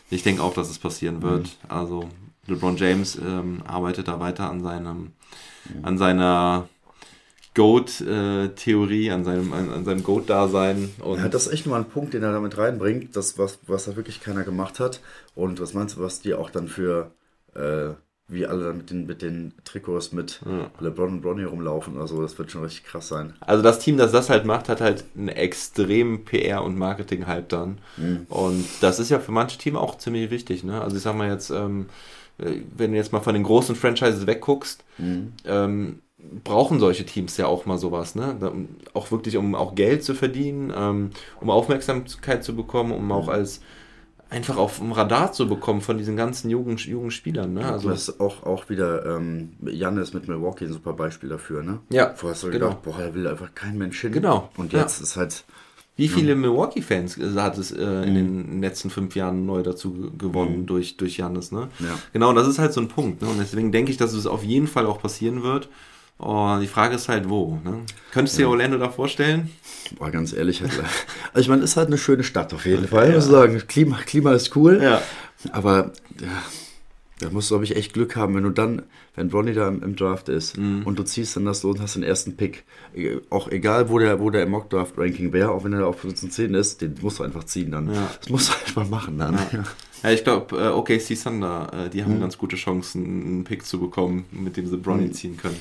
Ich denke auch, dass es passieren wird. Mhm. Also LeBron James ähm, arbeitet da weiter an seinem, mhm. an seiner Goat-Theorie, an seinem, an, an seinem Goat-Dasein. Ja, das ist echt mal ein Punkt, den er damit reinbringt, das, was, was da wirklich keiner gemacht hat. Und was meinst du, was die auch dann für, äh, wie alle dann mit den, mit den Trikots mit ja. LeBron und Bronny rumlaufen Also Das wird schon richtig krass sein. Also das Team, das das halt macht, hat halt einen extremen PR- und Marketing-Hype dann. Mhm. Und das ist ja für manche Teams auch ziemlich wichtig. Ne? Also ich sag mal jetzt, ähm, äh, wenn du jetzt mal von den großen Franchises wegguckst, mhm. ähm, brauchen solche Teams ja auch mal sowas, ne? Auch wirklich, um auch Geld zu verdienen, ähm, um Aufmerksamkeit zu bekommen, um auch als einfach auf dem Radar zu bekommen von diesen ganzen jungen, jungen Spielern. Ne? Also das ist auch, auch wieder, ähm, Janis mit Milwaukee ein super Beispiel dafür. Ne? Ja. Vorher hast du genau. gedacht, boah, er will einfach kein Mensch hin. Genau. Und jetzt ja. ist halt. Wie viele Milwaukee-Fans hat es äh, in mhm. den letzten fünf Jahren neu dazu gewonnen mhm. durch, durch Janis, ne? Ja. Genau, und das ist halt so ein Punkt. Ne? Und deswegen denke ich, dass es auf jeden Fall auch passieren wird. Oh, die Frage ist halt, wo. Ne? Könntest du ja. dir Orlando da vorstellen? Boah, ganz ehrlich. also ich meine, ist halt eine schöne Stadt auf jeden Fall. Ja. muss sagen, Klima, Klima ist cool. Ja. Aber ja, da musst du, glaube ich, echt Glück haben, wenn du dann, wenn Bronny da im, im Draft ist mhm. und du ziehst dann das so und hast den ersten Pick. Äh, auch egal, wo der, wo der im Mock-Draft-Ranking wäre, auch wenn er auf 15 10 ist, den musst du einfach ziehen dann. Das musst du einfach machen dann. Ja. Ja, ich glaube, äh, OKC Thunder, äh, die haben mhm. ganz gute Chancen, einen Pick zu bekommen, mit dem sie Bronny mhm. ziehen können.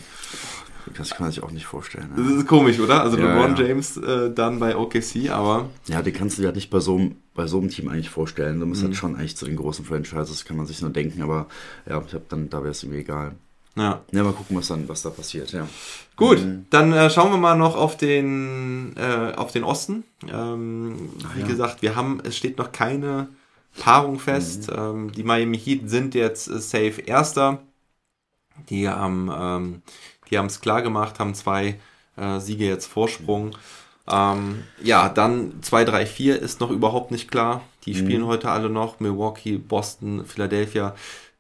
Das kann man sich auch nicht vorstellen. Ne? Das ist komisch, oder? Also ja, LeBron ja. James äh, dann bei OKC, aber. Ja, den kannst du dir halt nicht bei so, einem, bei so einem Team eigentlich vorstellen. Du musst mhm. halt schon eigentlich zu den großen Franchises, kann man sich nur denken, aber ja, ich hab dann, da wäre es irgendwie egal. Ja. ja, mal gucken, was dann, was da passiert, ja. Gut, mhm. dann äh, schauen wir mal noch auf den, äh, auf den Osten. Ähm, Ach, wie ja. gesagt, wir haben, es steht noch keine Paarung fest. Mhm. Ähm, die Miami Heat sind jetzt äh, safe Erster. Die haben ähm, die haben es klar gemacht, haben zwei äh, Siege jetzt Vorsprung. Ähm, ja, dann 2, 3, 4 ist noch überhaupt nicht klar. Die mhm. spielen heute alle noch. Milwaukee, Boston, Philadelphia.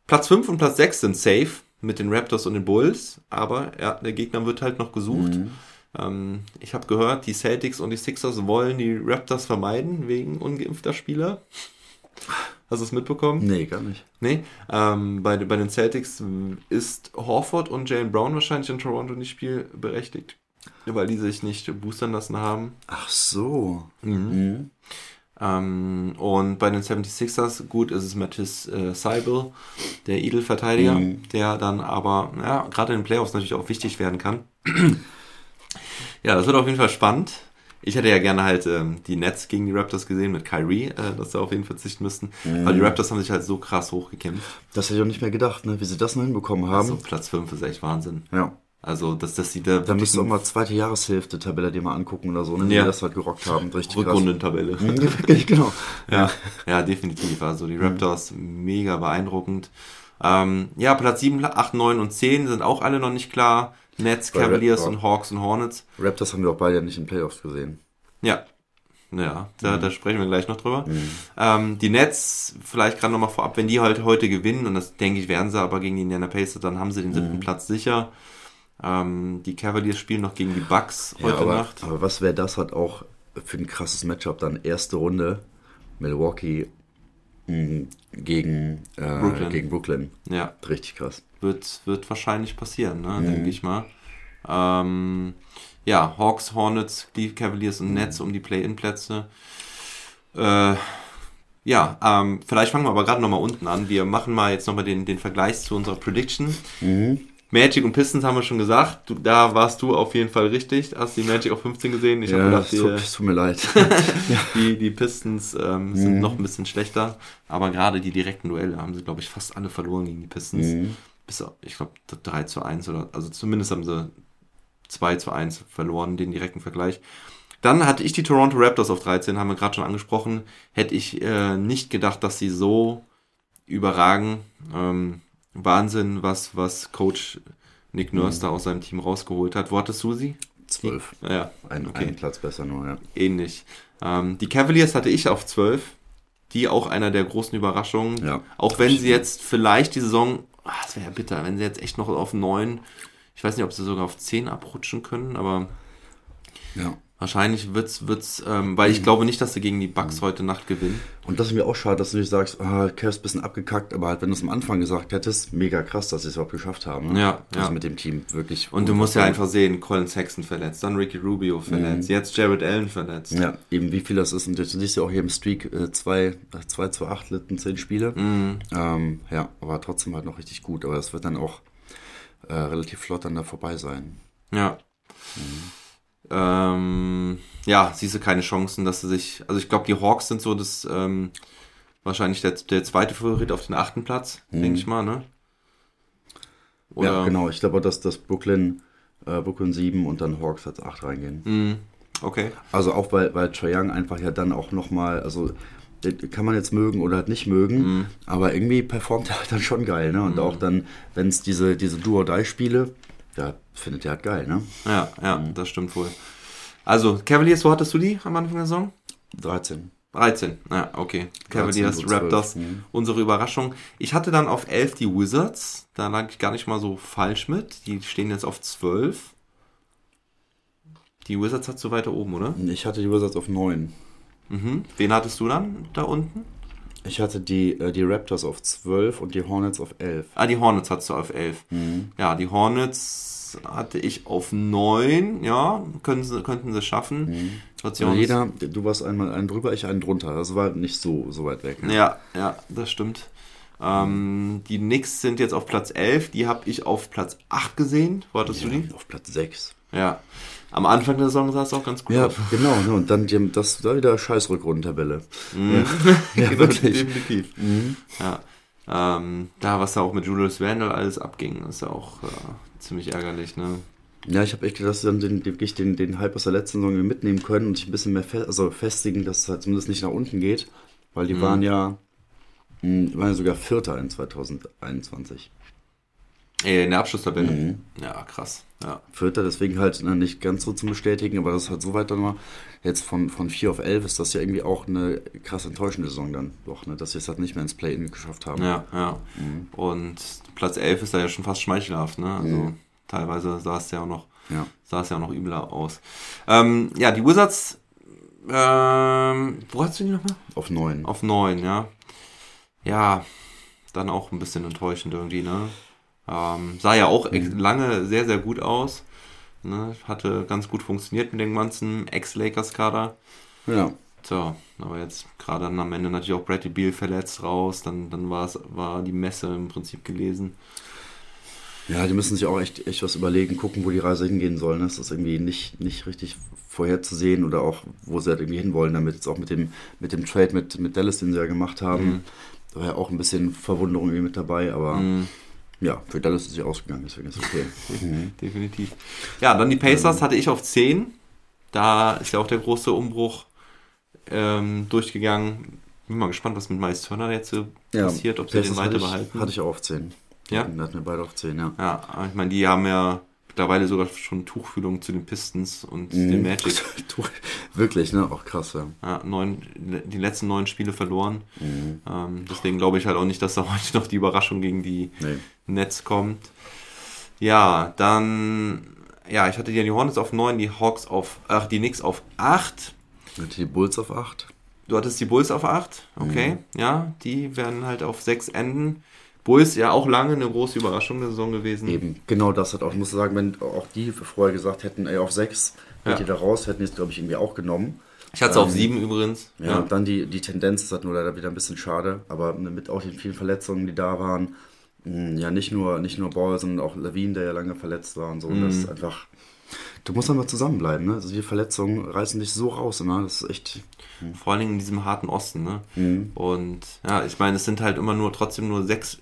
Platz 5 und Platz 6 sind safe mit den Raptors und den Bulls. Aber ja, der Gegner wird halt noch gesucht. Mhm. Ähm, ich habe gehört, die Celtics und die Sixers wollen die Raptors vermeiden wegen ungeimpfter Spieler. Hast du es mitbekommen? Nee, gar nicht. Nee, ähm, bei, bei den Celtics ist Horford und Jalen Brown wahrscheinlich in Toronto nicht spielberechtigt, weil die sich nicht boostern lassen haben. Ach so. Mhm. Mhm. Ähm, und bei den 76ers, gut, ist es Mattis äh, Seibel, der Idel-Verteidiger, mhm. der dann aber, ja, gerade in den Playoffs natürlich auch wichtig werden kann. Ja, das wird auf jeden Fall spannend. Ich hätte ja gerne halt ähm, die Nets gegen die Raptors gesehen mit Kyrie, äh, dass sie auf jeden Fall verzichten müssten. Mhm. Aber die Raptors haben sich halt so krass hochgekämpft. Das hätte ich auch nicht mehr gedacht, ne? wie sie das noch hinbekommen haben. Also Platz 5 ist echt Wahnsinn. Ja. Also, dass das sie da. Da müsst du auch mal zweite Jahreshälfte Tabelle dir mal angucken oder so, ne? Wie Ja. die das halt gerockt haben. Richtig Rückrundentabelle. krass. Mhm, Wirklich, genau. Ja, ja, definitiv. Also die Raptors mega beeindruckend. Ähm, ja, Platz 7, 8, 9 und 10 sind auch alle noch nicht klar. Nets, Bei Cavaliers Raptor. und Hawks und Hornets. Raptors haben wir auch beide nicht in Playoffs gesehen. Ja. Ja, da, da sprechen wir gleich noch drüber. Ähm, die Nets, vielleicht gerade nochmal vorab, wenn die halt heute gewinnen, und das denke ich werden sie aber gegen die Indiana Pacers, dann haben sie den siebten Platz sicher. Ähm, die Cavaliers spielen noch gegen die Bucks heute aber, Nacht. aber was wäre das halt auch für ein krasses Matchup dann? Erste Runde Milwaukee gegen, äh, Brooklyn. gegen Brooklyn. Ja, Richtig krass. wird, wird wahrscheinlich passieren, ne, denke ich mal. Ähm, ja, Hawks, Hornets, Cleveland Cavaliers und Nets um die Play-In-Plätze. Äh, ja, ähm, vielleicht fangen wir aber gerade nochmal unten an. Wir machen mal jetzt nochmal den, den Vergleich zu unserer Prediction. Magic und Pistons haben wir schon gesagt. Du, da warst du auf jeden Fall richtig. Hast die Magic auf 15 gesehen? Ich habe Ja, gedacht, es tut, mir leid. die, die Pistons ähm, sind noch ein bisschen schlechter. Aber gerade die direkten Duelle haben sie, glaube ich, fast alle verloren gegen die Pistons. Bis, auf, ich glaube, 3 zu 1 oder, also zumindest haben sie 2 zu 1 verloren, den direkten Vergleich. Dann hatte ich die Toronto Raptors auf 13, haben wir gerade schon angesprochen. Hätte ich äh, nicht gedacht, dass sie so überragen. Ähm, Wahnsinn, was, was Coach Nick Nurse da aus seinem Team rausgeholt hat. Wo hattest du sie? Zwölf. Ja, Ein, okay. Einen Platz besser nur, ja. ähnlich. Ähm, die Cavaliers hatte ich auf 12. Die auch einer der großen Überraschungen. Ja, auch wenn sie jetzt vielleicht die Saison, ah, das wäre ja bitter, wenn sie jetzt echt noch auf 9, ich weiß nicht, ob sie sogar auf 10 abrutschen können, aber ja. Wahrscheinlich wird's, wird's, ähm, weil Mhm. ich glaube nicht, dass sie gegen die Bucks heute Nacht gewinnen. Und das ist mir auch schade, dass du nicht sagst, ah, Cavs ein bisschen abgekackt, aber halt, wenn du es am Anfang gesagt hättest, mega krass, dass sie es überhaupt geschafft haben. Ne? Ja, Also ja. mit dem Team wirklich. Und du musst ja einfach sehen, Colin Sexton verletzt, dann Ricky Rubio verletzt, jetzt Jared Allen verletzt. Mhm. Ja, eben wie viel das ist. Und jetzt siehst du auch hier im Streak 2 2 zu 8 letzten 10 Spiele. Mhm. Ähm, ja, aber trotzdem halt noch richtig gut. Aber das wird dann auch äh, relativ flott dann da vorbei sein. Ja. Ähm, ja, siehst du keine Chancen, dass sie sich. Also ich glaube, die Hawks sind so das ähm, wahrscheinlich der, der zweite Favorit auf den achten Platz, denke ich mal, ne? Oder, Ja, genau. Ich glaube, dass das Brooklyn, äh, Brooklyn 7 und dann Hawks als 8 reingehen. Mhm. Okay. Also auch weil, weil Trae Young einfach ja dann auch nochmal, also kann man jetzt mögen oder halt nicht mögen, Mhm. aber irgendwie performt er halt dann schon geil, ne? Und auch dann, wenn es diese, diese Duo-Die-Spiele, ja, findet er halt geil, ne? Ja, ja, das stimmt wohl. Also, Cavaliers, wo hattest du die am Anfang der Saison? 13. 13. Ja, okay. Cavaliers, 13 und 12, Raptors, mhm. unsere Überraschung. Ich hatte dann auf 11 die Wizards. Da lag ich gar nicht mal so falsch mit. Die stehen jetzt auf 12. Die Wizards hast du weiter oben, oder? Ich hatte die Wizards auf 9. Mhm. Wen hattest du dann da unten? Ich hatte die, äh, die Raptors auf 12 und die Hornets auf 11. Ah, die Hornets hattest du auf 11. Mhm. Ja, die Hornets hatte ich auf 9. Ja, können sie, könnten sie schaffen. Also Situations- jeder, du warst einmal einen drüber, ich einen drunter. Das war nicht so, so weit weg. Ne? Ja, ja, das stimmt. Ähm, die Knicks sind jetzt auf Platz 11. Die habe ich auf Platz 8 gesehen. Wo hattest du die? Auf Platz 6. Ja. Am Anfang der Saison sah es auch ganz gut Ja, aus. genau. Ne? Und dann die, das da wieder scheiß Rückrundentabelle. Mhm. Ja, wirklich. Definitiv. Ja. Ähm, da, was da auch mit Julius Randle alles abging, ist ja auch äh, ziemlich ärgerlich, ne? Ja, ich habe echt gedacht, dass sie dann den, wirklich den, den Hype aus der letzten Saison mitnehmen können und sich ein bisschen mehr fe also festigen, dass es halt zumindest nicht nach unten geht. Weil die waren ja, mh, waren ja sogar Vierter in 2021. Äh, in der Abschlusstabelle. Mhm. Ja, krass. Ja. Vierter, deswegen halt ne, nicht ganz so zum Bestätigen, aber das ist halt so weit dann mal. Jetzt von, von 4 auf 11 ist das ja irgendwie auch eine krass enttäuschende Saison dann doch, ne, dass sie es halt nicht mehr ins Play-In geschafft haben. Ja, ja. Und Platz 11 ist da ja schon fast schmeichelhaft, ne? Also teilweise sah es ja auch noch, Ja. sah es ja auch noch übler aus. Ähm, ja, die Wizards, ähm, wo hast du die nochmal? Auf 9. Auf 9, ja. Ja, dann auch ein bisschen enttäuschend irgendwie, ne? Ähm, sah ja auch ex- lange sehr, sehr gut aus. Ne? Hatte ganz gut funktioniert mit dem ganzen Ex-Lakers-Kader. Ja. So, aber jetzt gerade dann am Ende natürlich auch Bradley Beal verletzt raus, dann, dann war es, war die Messe im Prinzip gelesen. Ja, die müssen sich auch echt, echt was überlegen, gucken, wo die Reise hingehen soll. Ne? Das ist irgendwie nicht, nicht richtig vorherzusehen oder auch, wo sie halt irgendwie hinwollen, damit jetzt auch mit dem, mit dem Trade mit, mit Dallas, den sie ja gemacht haben. Mhm. Da war ja auch ein bisschen Verwunderung irgendwie mit dabei, aber mhm. Ja, für Dallas ist sie ausgegangen, deswegen ist es okay. mhm. Definitiv. Ja, dann die Pacers ähm. hatte ich auf 10. Da ist ja auch der große Umbruch ähm, durchgegangen. Bin mal gespannt, was mit Miles Turner jetzt so ja, passiert, ob sie den weiter behalten. Hatte ich auch auf 10. Ja. Hatten wir beide auf 10, ja. Ja, ich meine, die haben ja mittlerweile sogar schon Tuchfühlung zu den Pistons und mhm. den Magic. Wirklich, ne? Auch krass, ja. ja neun, die letzten neun Spiele verloren. Mhm. Ähm, deswegen glaube ich halt auch nicht, dass da heute noch die Überraschung gegen die nee. Nets kommt. Ja, dann, ja, ich hatte die Hornets auf 9, die Hawks auf, ach, die Knicks auf 8. Die Bulls auf 8. Du hattest die Bulls auf 8, okay. Mhm. Ja, die werden halt auf 6 enden. Bulls ja auch lange eine große Überraschung der Saison gewesen. Eben, genau das hat auch, ich muss sagen, wenn auch die vorher gesagt hätten, ey, auf 6 ja. geht ihr da raus, hätten die es, glaube ich, irgendwie auch genommen. Ich hatte es ähm, auf 7 übrigens. Ja, ja, dann die, die Tendenz ist halt nur leider wieder ein bisschen schade, aber mit auch den vielen Verletzungen, die da waren, mh, ja, nicht nur, nicht nur Ball, sondern auch Lawine, der ja lange verletzt war und so, mhm. das ist einfach Du musst einfach zusammenbleiben, ne? Also die Verletzungen reißen dich so raus immer. Das ist echt. Hm. Vor allen Dingen in diesem harten Osten, ne? Mhm. Und ja, ich meine, es sind halt immer nur trotzdem nur sechs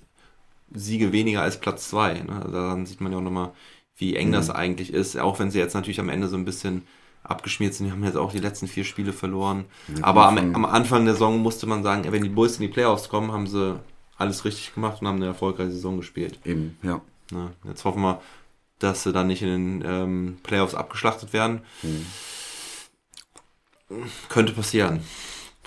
Siege weniger als Platz zwei. Ne? Also daran sieht man ja auch nochmal, wie eng mhm. das eigentlich ist. Auch wenn sie jetzt natürlich am Ende so ein bisschen abgeschmiert sind. Die haben jetzt auch die letzten vier Spiele verloren. Ja, Aber am, am, Anfang der Saison musste man sagen, wenn die Bulls in die Playoffs kommen, haben sie alles richtig gemacht und haben eine erfolgreiche Saison gespielt. Eben, ja. Na, jetzt hoffen wir, dass sie dann nicht in den ähm, Playoffs abgeschlachtet werden. Mhm. Könnte passieren.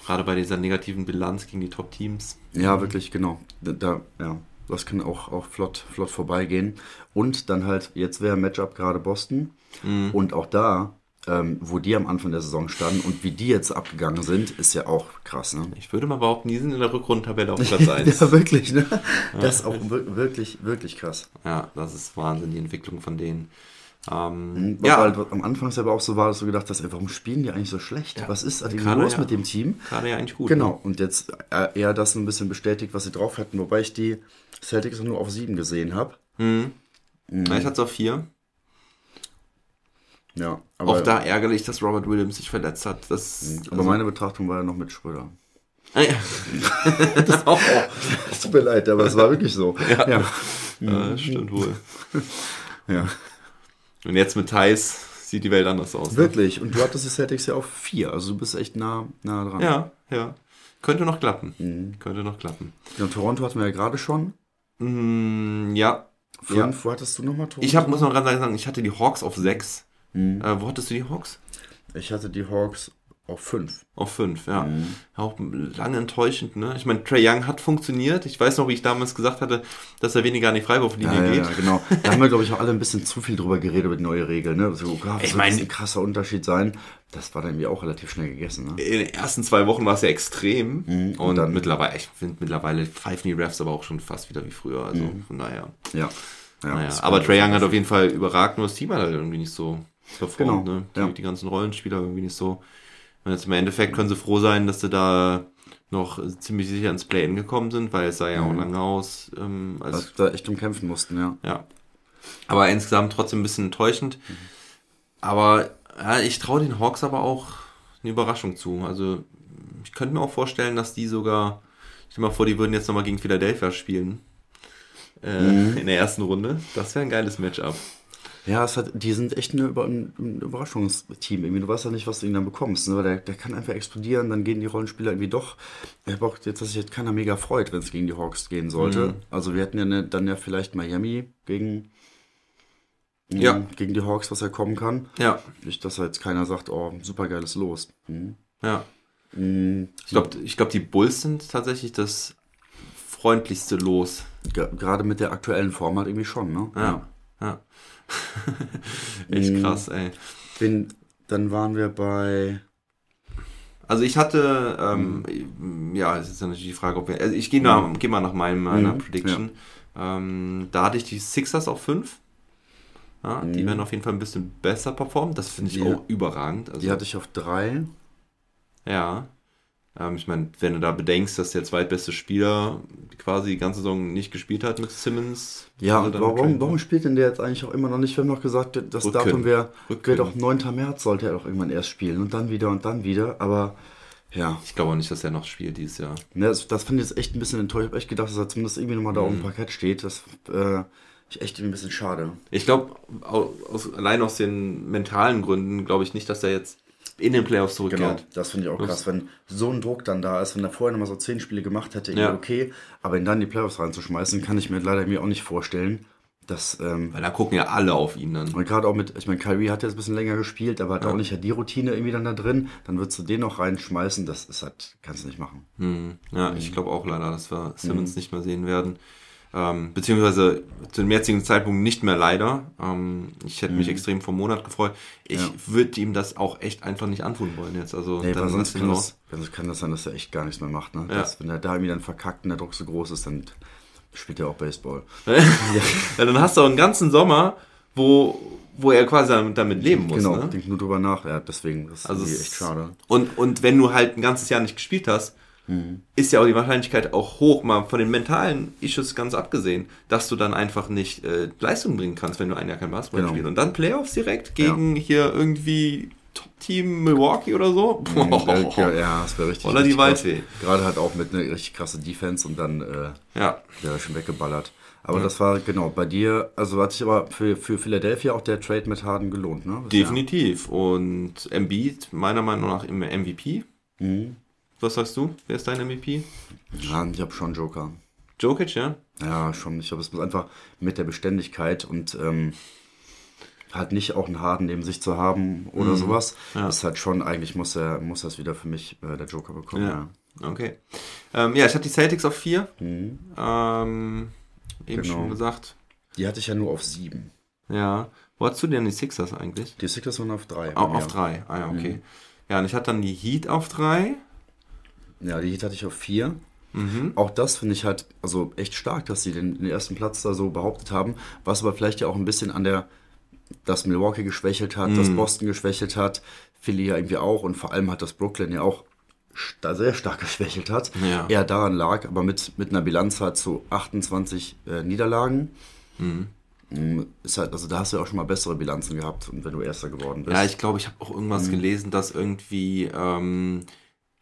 Gerade bei dieser negativen Bilanz gegen die Top-Teams. Ja, wirklich, genau. Da, ja, das kann auch, auch flott, flott vorbeigehen. Und dann halt, jetzt wäre Matchup gerade Boston. Mhm. Und auch da ähm, wo die am Anfang der Saison standen und wie die jetzt abgegangen sind, ist ja auch krass. Ne? Ich würde mal behaupten, die sind in der Rückrundentabelle auf Platz 1. ja, wirklich. Ne? Das ist auch wirklich, wirklich krass. Ja, das ist Wahnsinn, die Entwicklung von denen. Ähm, ja. Halt am Anfang selber auch so war, dass du gedacht hast, ey, warum spielen die eigentlich so schlecht? Ja. Was ist eigentlich los ja. mit dem Team? Gerade ja eigentlich gut. Genau, ne? und jetzt äh, eher das ein bisschen bestätigt, was sie drauf hatten, wobei ich die Celtics nur auf sieben gesehen habe. Mhm. Mhm. Ich hatte es auf vier. Ja, aber. Auch da ärgerlich, dass Robert Williams sich verletzt hat. Das, mhm. aber also, meine Betrachtung war ja noch mit Schröder. Ah, ja. das auch. Es tut mir leid, aber es war wirklich so. Ja, ja. ja stimmt wohl. ja. Und jetzt mit Thais sieht die Welt anders aus. Ne? Wirklich. Ne? Und du hattest die Celtics ja auf vier. Also du bist echt nah, nah dran. Ja, ja. Könnte noch klappen. Mhm. Könnte noch klappen. Ja, Toronto hatten wir ja gerade schon. Mm, ja. Fünf, ja. wo hattest du nochmal Toronto? Ich hab, muss noch dran sagen, ich hatte die Hawks auf sechs. Mhm. Äh, wo hattest du die Hawks? Ich hatte die Hawks auf 5. Auf 5, ja. Mhm. Auch lange enttäuschend, ne? Ich meine, Trey Young hat funktioniert. Ich weiß noch, wie ich damals gesagt hatte, dass er weniger an die Freiwurflinie ja, geht. Ja, genau. Da haben wir, glaube ich, auch alle ein bisschen zu viel drüber geredet, über die neue Regel, ne? So, oh ich meine, ein krasser Unterschied sein. Das war dann irgendwie auch relativ schnell gegessen, ne? In den ersten zwei Wochen war es ja extrem. Mhm. Und, und dann, mittlerweile, ich finde mittlerweile pfeifen die Refs aber auch schon fast wieder wie früher. Also, mhm. von daher. Ja. ja naja. Aber Trey Young hat auf jeden Fall überragt, nur das Team hat halt irgendwie nicht so performt. Genau. Ne? Die, ja. die ganzen Rollenspieler irgendwie nicht so. Und jetzt im Endeffekt können sie froh sein, dass sie da noch ziemlich sicher ins Play-In gekommen sind, weil es sah ja auch mhm. lange aus. Ähm, als also da echt umkämpfen mussten, ja. Ja. Aber insgesamt trotzdem ein bisschen enttäuschend. Mhm. Aber ja, ich traue den Hawks aber auch eine Überraschung zu. Also ich könnte mir auch vorstellen, dass die sogar, ich stell mal vor, die würden jetzt nochmal gegen Philadelphia spielen. Äh, mhm. In der ersten Runde. Das wäre ein geiles Matchup. Ja, es hat, die sind echt eine, ein, ein Überraschungsteam. Irgendwie. Du weißt ja nicht, was du ihn dann bekommst. Ne? Der, der kann einfach explodieren, dann gehen die Rollenspieler irgendwie doch. Ich habe auch jetzt, dass sich jetzt keiner mega freut, wenn es gegen die Hawks gehen sollte. Mhm. Also wir hätten ja ne, dann ja vielleicht Miami gegen, ja. gegen die Hawks, was er kommen kann. Ja. Nicht, dass jetzt keiner sagt, oh, super geiles Los. Mhm. Ja. Mhm. Ich glaube, ich glaub, die Bulls sind tatsächlich das freundlichste Los. Gerade mit der aktuellen Form halt irgendwie schon, ne? Ja. ja. Echt mm. krass, ey. Bin, dann waren wir bei. Also ich hatte, ähm, mhm. ja, es ist ja natürlich die Frage, ob wir. Also ich gehe mhm. geh mal nach meinem, meiner mhm. Prediction. Ja. Ähm, da hatte ich die Sixers auf 5. Ja, Die mhm. werden auf jeden Fall ein bisschen besser performen. Das finde ich ja. auch überragend. Also, die hatte ich auf 3. Ja. Ähm, ich meine, wenn du da bedenkst, dass der zweitbeste Spieler quasi die ganze Saison nicht gespielt hat mit Simmons. Ja, also warum, warum spielt denn der jetzt eigentlich auch immer noch nicht? Wir haben noch gesagt, das Rücken. Datum wäre wär doch 9. März, sollte er doch irgendwann erst spielen. Und dann wieder und dann wieder. Aber ja, Ich glaube auch nicht, dass er noch spielt dieses Jahr. ne, das, das finde ich jetzt echt ein bisschen enttäuscht. Ich habe echt gedacht, dass er zumindest irgendwie nochmal da auf Mhm. dem Parkett steht. Das äh, echt ein bisschen schade. Ich glaube, allein aus den mentalen Gründen glaube ich nicht, dass er jetzt in den Playoffs Genau, zurückkehrt. das finde ich auch Das- krass, wenn so ein Druck dann da ist, wenn er vorher nochmal so zehn Spiele gemacht hätte, Ja. okay, aber ihn dann in die Playoffs reinzuschmeißen, kann ich mir leider mir auch nicht vorstellen. Das, ähm, Weil da gucken ja alle auf ihn dann. und gerade auch mit, ich meine, Kyrie hat jetzt ein bisschen länger gespielt, aber hat auch nicht ja die Routine irgendwie dann da drin, dann würdest du den noch reinschmeißen, das ist halt, kannst du nicht machen. Hm, ja, Mhm. ich glaube auch leider, dass wir Simmons nicht mehr sehen werden. Ähm, beziehungsweise zu dem jetzigen Zeitpunkt nicht mehr leider. Ähm, ich hätte mich extrem vom Monat gefreut. Ich Mhm. Ja. würde ihm das auch echt einfach nicht antun wollen jetzt. Also Nee, dann sonst kann das, also kann das sein, dass er echt gar nichts mehr macht. Ne? Ja. Das, wenn er da irgendwie dann verkackt und der Druck so groß ist, dann spielt er auch Baseball. ja, dann hast du auch einen ganzen Sommer, wo, wo er quasi damit, leben muss. genau, ne? denk nur drüber nach. Ja, deswegen, das ist Also echt schade. Und, und wenn du halt ein ganzes Jahr nicht gespielt hast, ist ja auch die Wahrscheinlichkeit auch hoch, mal von den mentalen Issues ganz abgesehen, dass du dann einfach nicht äh, Leistung bringen kannst, wenn du ein Jahr kein Basketball Genau. spielst. Und dann Playoffs direkt gegen hier irgendwie Top-Team Milwaukee oder so. Ja, ja, ja, das wäre richtig. Oder die richtig. Waldfee. Gerade halt auch mit einer richtig krasse Defense und dann äh, Ja, ja, schon weggeballert. Aber das war genau bei dir, also hat sich aber für, für Philadelphia auch der Trade mit Harden gelohnt, ne? definitiv. Und Embiid, meiner Meinung nach, im MVP. Mhm. Was sagst du? Wer ist dein MVP? Ja, ich habe schon Joker. Jokic, ja? Ja, schon. Ich glaube, es muss einfach mit der Beständigkeit und ähm, halt nicht auch einen Harden neben sich zu haben oder sowas. Mhm. Ja. Ist halt schon, eigentlich muss er, muss das wieder für mich äh, der Joker bekommen. Ja. Ja. Okay. Ähm, ja, ich hatte die Celtics auf 4. Ähm, eben Genau. schon gesagt. Die hatte ich ja nur auf sieben. Ja. Wo hast du denn die Sixers eigentlich? Die Sixers waren auf drei. Au- bei mir. auf 3. Ah ja, okay. Ja, und ich hatte dann die Heat auf 3. Ja, die Heat hatte ich auf vier. Mhm. Auch das finde ich halt also echt stark, dass sie den, den ersten Platz da so behauptet haben. Was aber vielleicht ja auch ein bisschen an der, dass Milwaukee geschwächelt hat, Mhm. dass Boston geschwächelt hat, Philly ja irgendwie auch und vor allem hat das Brooklyn ja auch sta- sehr stark geschwächelt hat. Ja. Eher daran lag, aber mit, mit einer Bilanz halt zu 28 äh, Niederlagen. Mhm. Mm, Ist halt, also da hast du ja auch schon mal bessere Bilanzen gehabt, und wenn du Erster geworden bist. Ja, ich glaube, ich habe auch irgendwas gelesen, dass irgendwie ähm,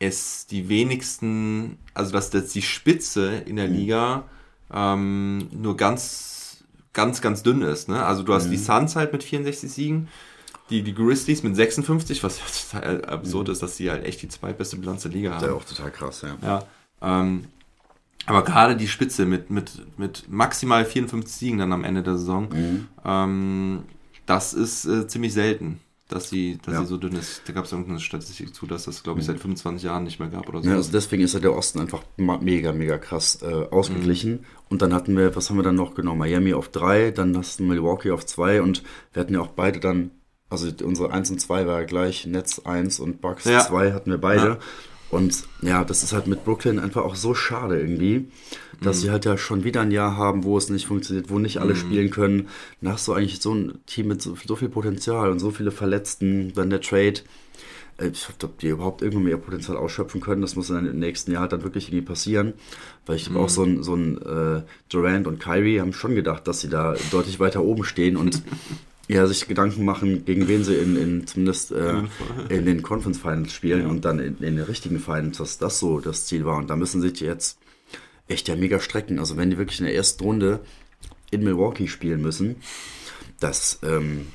es die wenigsten, also dass das die Spitze in der Liga ähm, nur ganz, ganz, ganz dünn ist. Ne? Also du hast die Suns halt mit 64 Siegen, die, die Grizzlies mit 56, was ja total absurd ist, dass sie halt echt die zweitbeste Bilanz der Liga Das haben. ist ja auch total krass, ja. Ja, ähm, aber gerade die Spitze mit, mit, mit maximal 54 Siegen dann am Ende der Saison, Mhm. ähm, das ist äh, ziemlich selten, dass sie, dass Ja. Mhm. sie so dünn ist. Da gab es irgendeine Statistik zu, dass das, glaube ich, seit 25 Jahren nicht mehr gab oder so. Ja, also deswegen ist ja der Osten einfach mega, mega krass äh, ausgeglichen. Und dann hatten wir, was haben wir dann noch genau? Miami auf drei, dann hast du Milwaukee auf zwei und wir hatten ja auch beide dann, also unsere 1 und 2 war ja gleich, Netz 1 und Bucks Ja. 2 hatten wir beide. Und ja, das ist halt mit Brooklyn einfach auch so schade irgendwie, dass Mhm. sie halt ja schon wieder ein Jahr haben, wo es nicht funktioniert, wo nicht alle spielen können. Hast du eigentlich so ein Team mit so, so viel Potenzial und so viele Verletzten, dann der Trade. Äh, Ich hoffe, ob die überhaupt irgendwann mehr ihr Potenzial ausschöpfen können. Das muss dann im nächsten Jahr dann wirklich irgendwie passieren. Weil ich glaube auch so ein, so ein äh, Durant und Kyrie haben schon gedacht, dass sie da deutlich weiter oben stehen und ja, sich Gedanken machen, gegen wen sie in, in zumindest äh, in den Conference Finals spielen und dann in, in den richtigen Finals, dass das so das Ziel war. Und da müssen sich jetzt echt ja mega strecken. Also wenn die wirklich in der ersten Runde in Milwaukee spielen müssen, das ähm,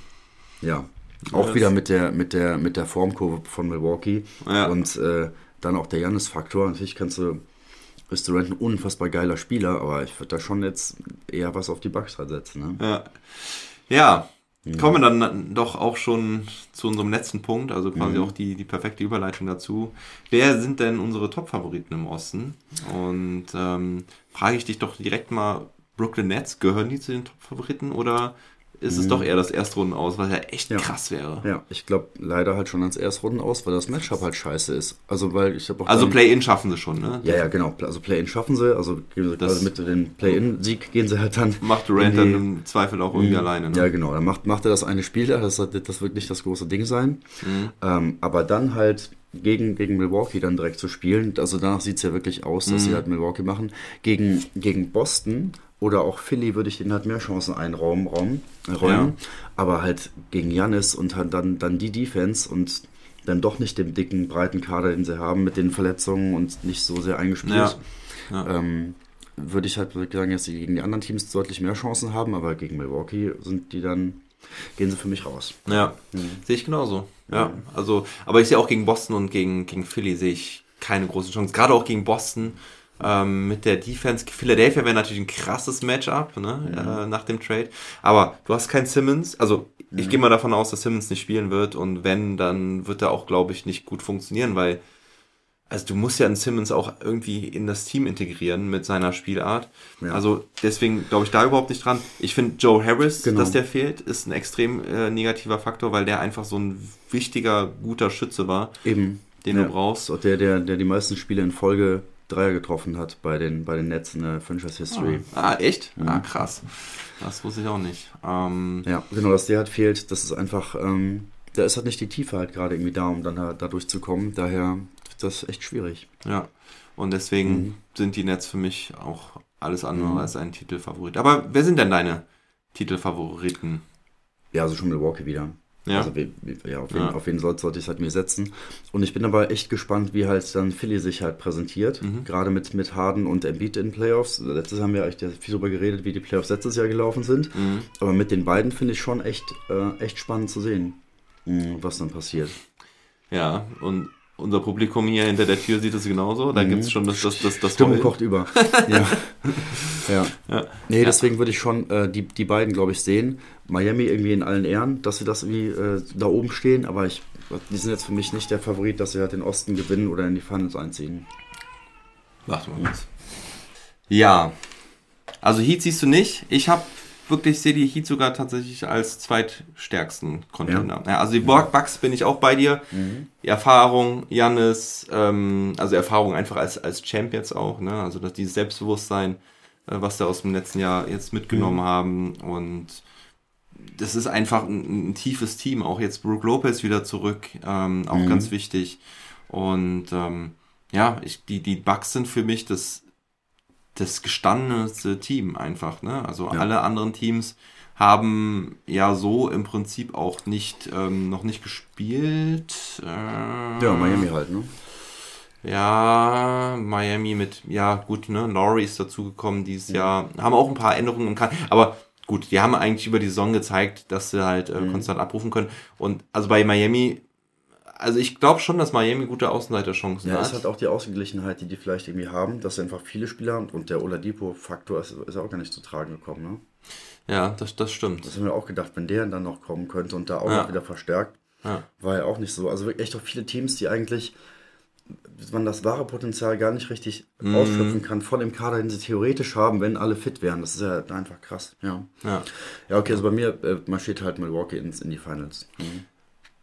ja auch das- wieder mit der mit der mit der Formkurve von Milwaukee Ja. und äh, dann auch der Jannis-Faktor. Natürlich kannst du ist Durant ein unfassbar geiler Spieler, aber ich würde da schon jetzt eher was auf die Bucks halt setzen. Ne? Ja. Ja. Kommen wir dann doch auch schon zu unserem letzten Punkt, also quasi Mhm. auch die, die perfekte Überleitung dazu. Wer sind denn unsere Top-Favoriten im Osten? Und ähm, frage ich dich doch direkt mal, Brooklyn Nets, gehören die zu den Top-Favoriten oder ist es doch eher das Erstrunden aus, was ja echt Mhm. Ja. krass wäre? Ja, ich glaube leider halt schon ans Erstrunden aus, weil das Matchup halt scheiße ist. Also weil ich habe auch Also Play-In schaffen sie schon, ne? Ja, ja, genau. Also Play-In schaffen sie, also sie quasi mit dem Play-In-Sieg gehen sie halt dann. Macht Durant dann im Zweifel auch irgendwie alleine, ne? Ja, genau. Dann macht, macht er das eine Spiel da, das, das wird nicht das große Ding sein. Mhm. Ähm, aber dann halt gegen, gegen Milwaukee dann direkt zu spielen. Also danach sieht es ja wirklich aus, dass Mhm. sie halt Milwaukee machen. Gegen, gegen Boston oder auch Philly würde ich denen halt mehr Chancen einräumen. Raum, räumen. Aber halt gegen Janis und halt dann, dann die Defense und dann doch nicht den dicken, breiten Kader, den sie haben, mit den Verletzungen und nicht so sehr eingespielt. Ja. Ja. Ähm, würde ich halt sagen, dass sie gegen die anderen Teams deutlich mehr Chancen haben, aber gegen Milwaukee sind die dann, gehen sie für mich raus. Ja, sehe ich genauso. Ja, also, aber ich sehe auch gegen Boston und gegen, gegen Philly sehe ich keine großen Chancen. Gerade auch gegen Boston ähm, mit der Defense. Philadelphia wäre natürlich ein krasses Matchup ne, äh, nach dem Trade. Aber du hast keinen Simmons. Also ich gehe mal davon aus, dass Simmons nicht spielen wird. Und wenn, dann wird er auch, glaube ich, nicht gut funktionieren, weil also du musst ja einen Simmons auch irgendwie in das Team integrieren mit seiner Spielart. Ja. Also deswegen glaube ich da überhaupt nicht dran. Ich finde Joe Harris, Genau. dass der fehlt, ist ein extrem äh, negativer Faktor, weil der einfach so ein wichtiger, guter Schütze war, Eben. den Ja. du brauchst. So, der, der, der die meisten Spiele in Folge Dreier getroffen hat bei den, bei den Nets in der Franchise History. Ah, echt? Ah, krass. Das wusste ich auch nicht. Ähm, Ja, genau, dass der halt fehlt, das ist einfach, ähm, da ist halt nicht die Tiefe halt gerade irgendwie da, um dann da, da durchzukommen. Daher ist das echt schwierig. Ja. Und deswegen Mhm. sind die Nets für mich auch alles andere als ein Titelfavorit. Aber wer sind denn deine Titelfavoriten? Ja, also schon Milwaukee wieder. Ja. Also wie, wie, ja, auf wen, Ja. auf wen sollte, sollte ich es halt mir setzen. Und ich bin aber echt gespannt, wie halt dann Philly sich halt präsentiert. Mhm. Gerade mit, mit Harden und Embiid in Playoffs. Letztes haben wir echt viel darüber geredet, wie die Playoffs letztes Jahr gelaufen sind. Mhm. Aber mit den beiden finde ich schon echt, äh, echt spannend zu sehen, mh, was dann passiert. Ja, und unser Publikum hier hinter der Tür sieht es genauso. Da gibt es schon das, das, das, das Stimmung kocht über. ja. ja. Ja. Nee, deswegen würde ich schon äh, die, die beiden, glaube ich, sehen. Miami irgendwie in allen Ehren, dass sie das irgendwie äh, da oben stehen, aber ich, die sind jetzt für mich nicht der Favorit, dass sie halt den Osten gewinnen oder in die Finals einziehen. Warte mal kurz. Ja. Also Heat siehst du nicht. Ich habe wirklich, sehe die Heat sogar tatsächlich als zweitstärksten Contender. Ja. also die Bucks bin ich auch bei dir. Die Erfahrung, Jannis, ähm, also Erfahrung einfach als, als Champ jetzt auch, ne? Also dass dieses Selbstbewusstsein, äh, was wir aus dem letzten Jahr jetzt mitgenommen haben und das ist einfach ein, ein tiefes Team. Auch jetzt Brook Lopez wieder zurück, ähm, auch ganz wichtig. Und ähm, ja, ich, die, die Bucks sind für mich das, das gestandenste Team einfach. Ne? Also Ja. alle anderen Teams haben ja so im Prinzip auch nicht ähm, noch nicht gespielt. Äh, Ja, Miami halt, ne? ja, Miami mit, ja gut, ne, Laurie ist dazugekommen dieses Jahr, haben auch ein paar Änderungen im Kader, aber gut, die haben eigentlich über die Saison gezeigt, dass sie halt äh, konstant abrufen können und also bei Miami, also ich glaube schon, dass Miami gute Außenseiterchancen Ja, hat. ist halt auch die Ausgeglichenheit, die die vielleicht irgendwie haben, dass sie einfach viele Spieler haben und der Oladipo-Faktor ist, ist auch gar nicht zu tragen gekommen, ne? ja, das, das stimmt. Das haben wir auch gedacht, wenn der dann noch kommen könnte und da auch Ja. noch wieder verstärkt, Ja. war ja auch nicht so. Also wirklich echt auch viele Teams, die eigentlich man das wahre Potenzial gar nicht richtig Mhm. ausschöpfen kann von dem Kader, den sie theoretisch haben, wenn alle fit wären. Das ist ja einfach krass. Ja, Ja. ja okay, also bei mir äh, marschiert halt Milwaukee ins, in die Finals. Mhm.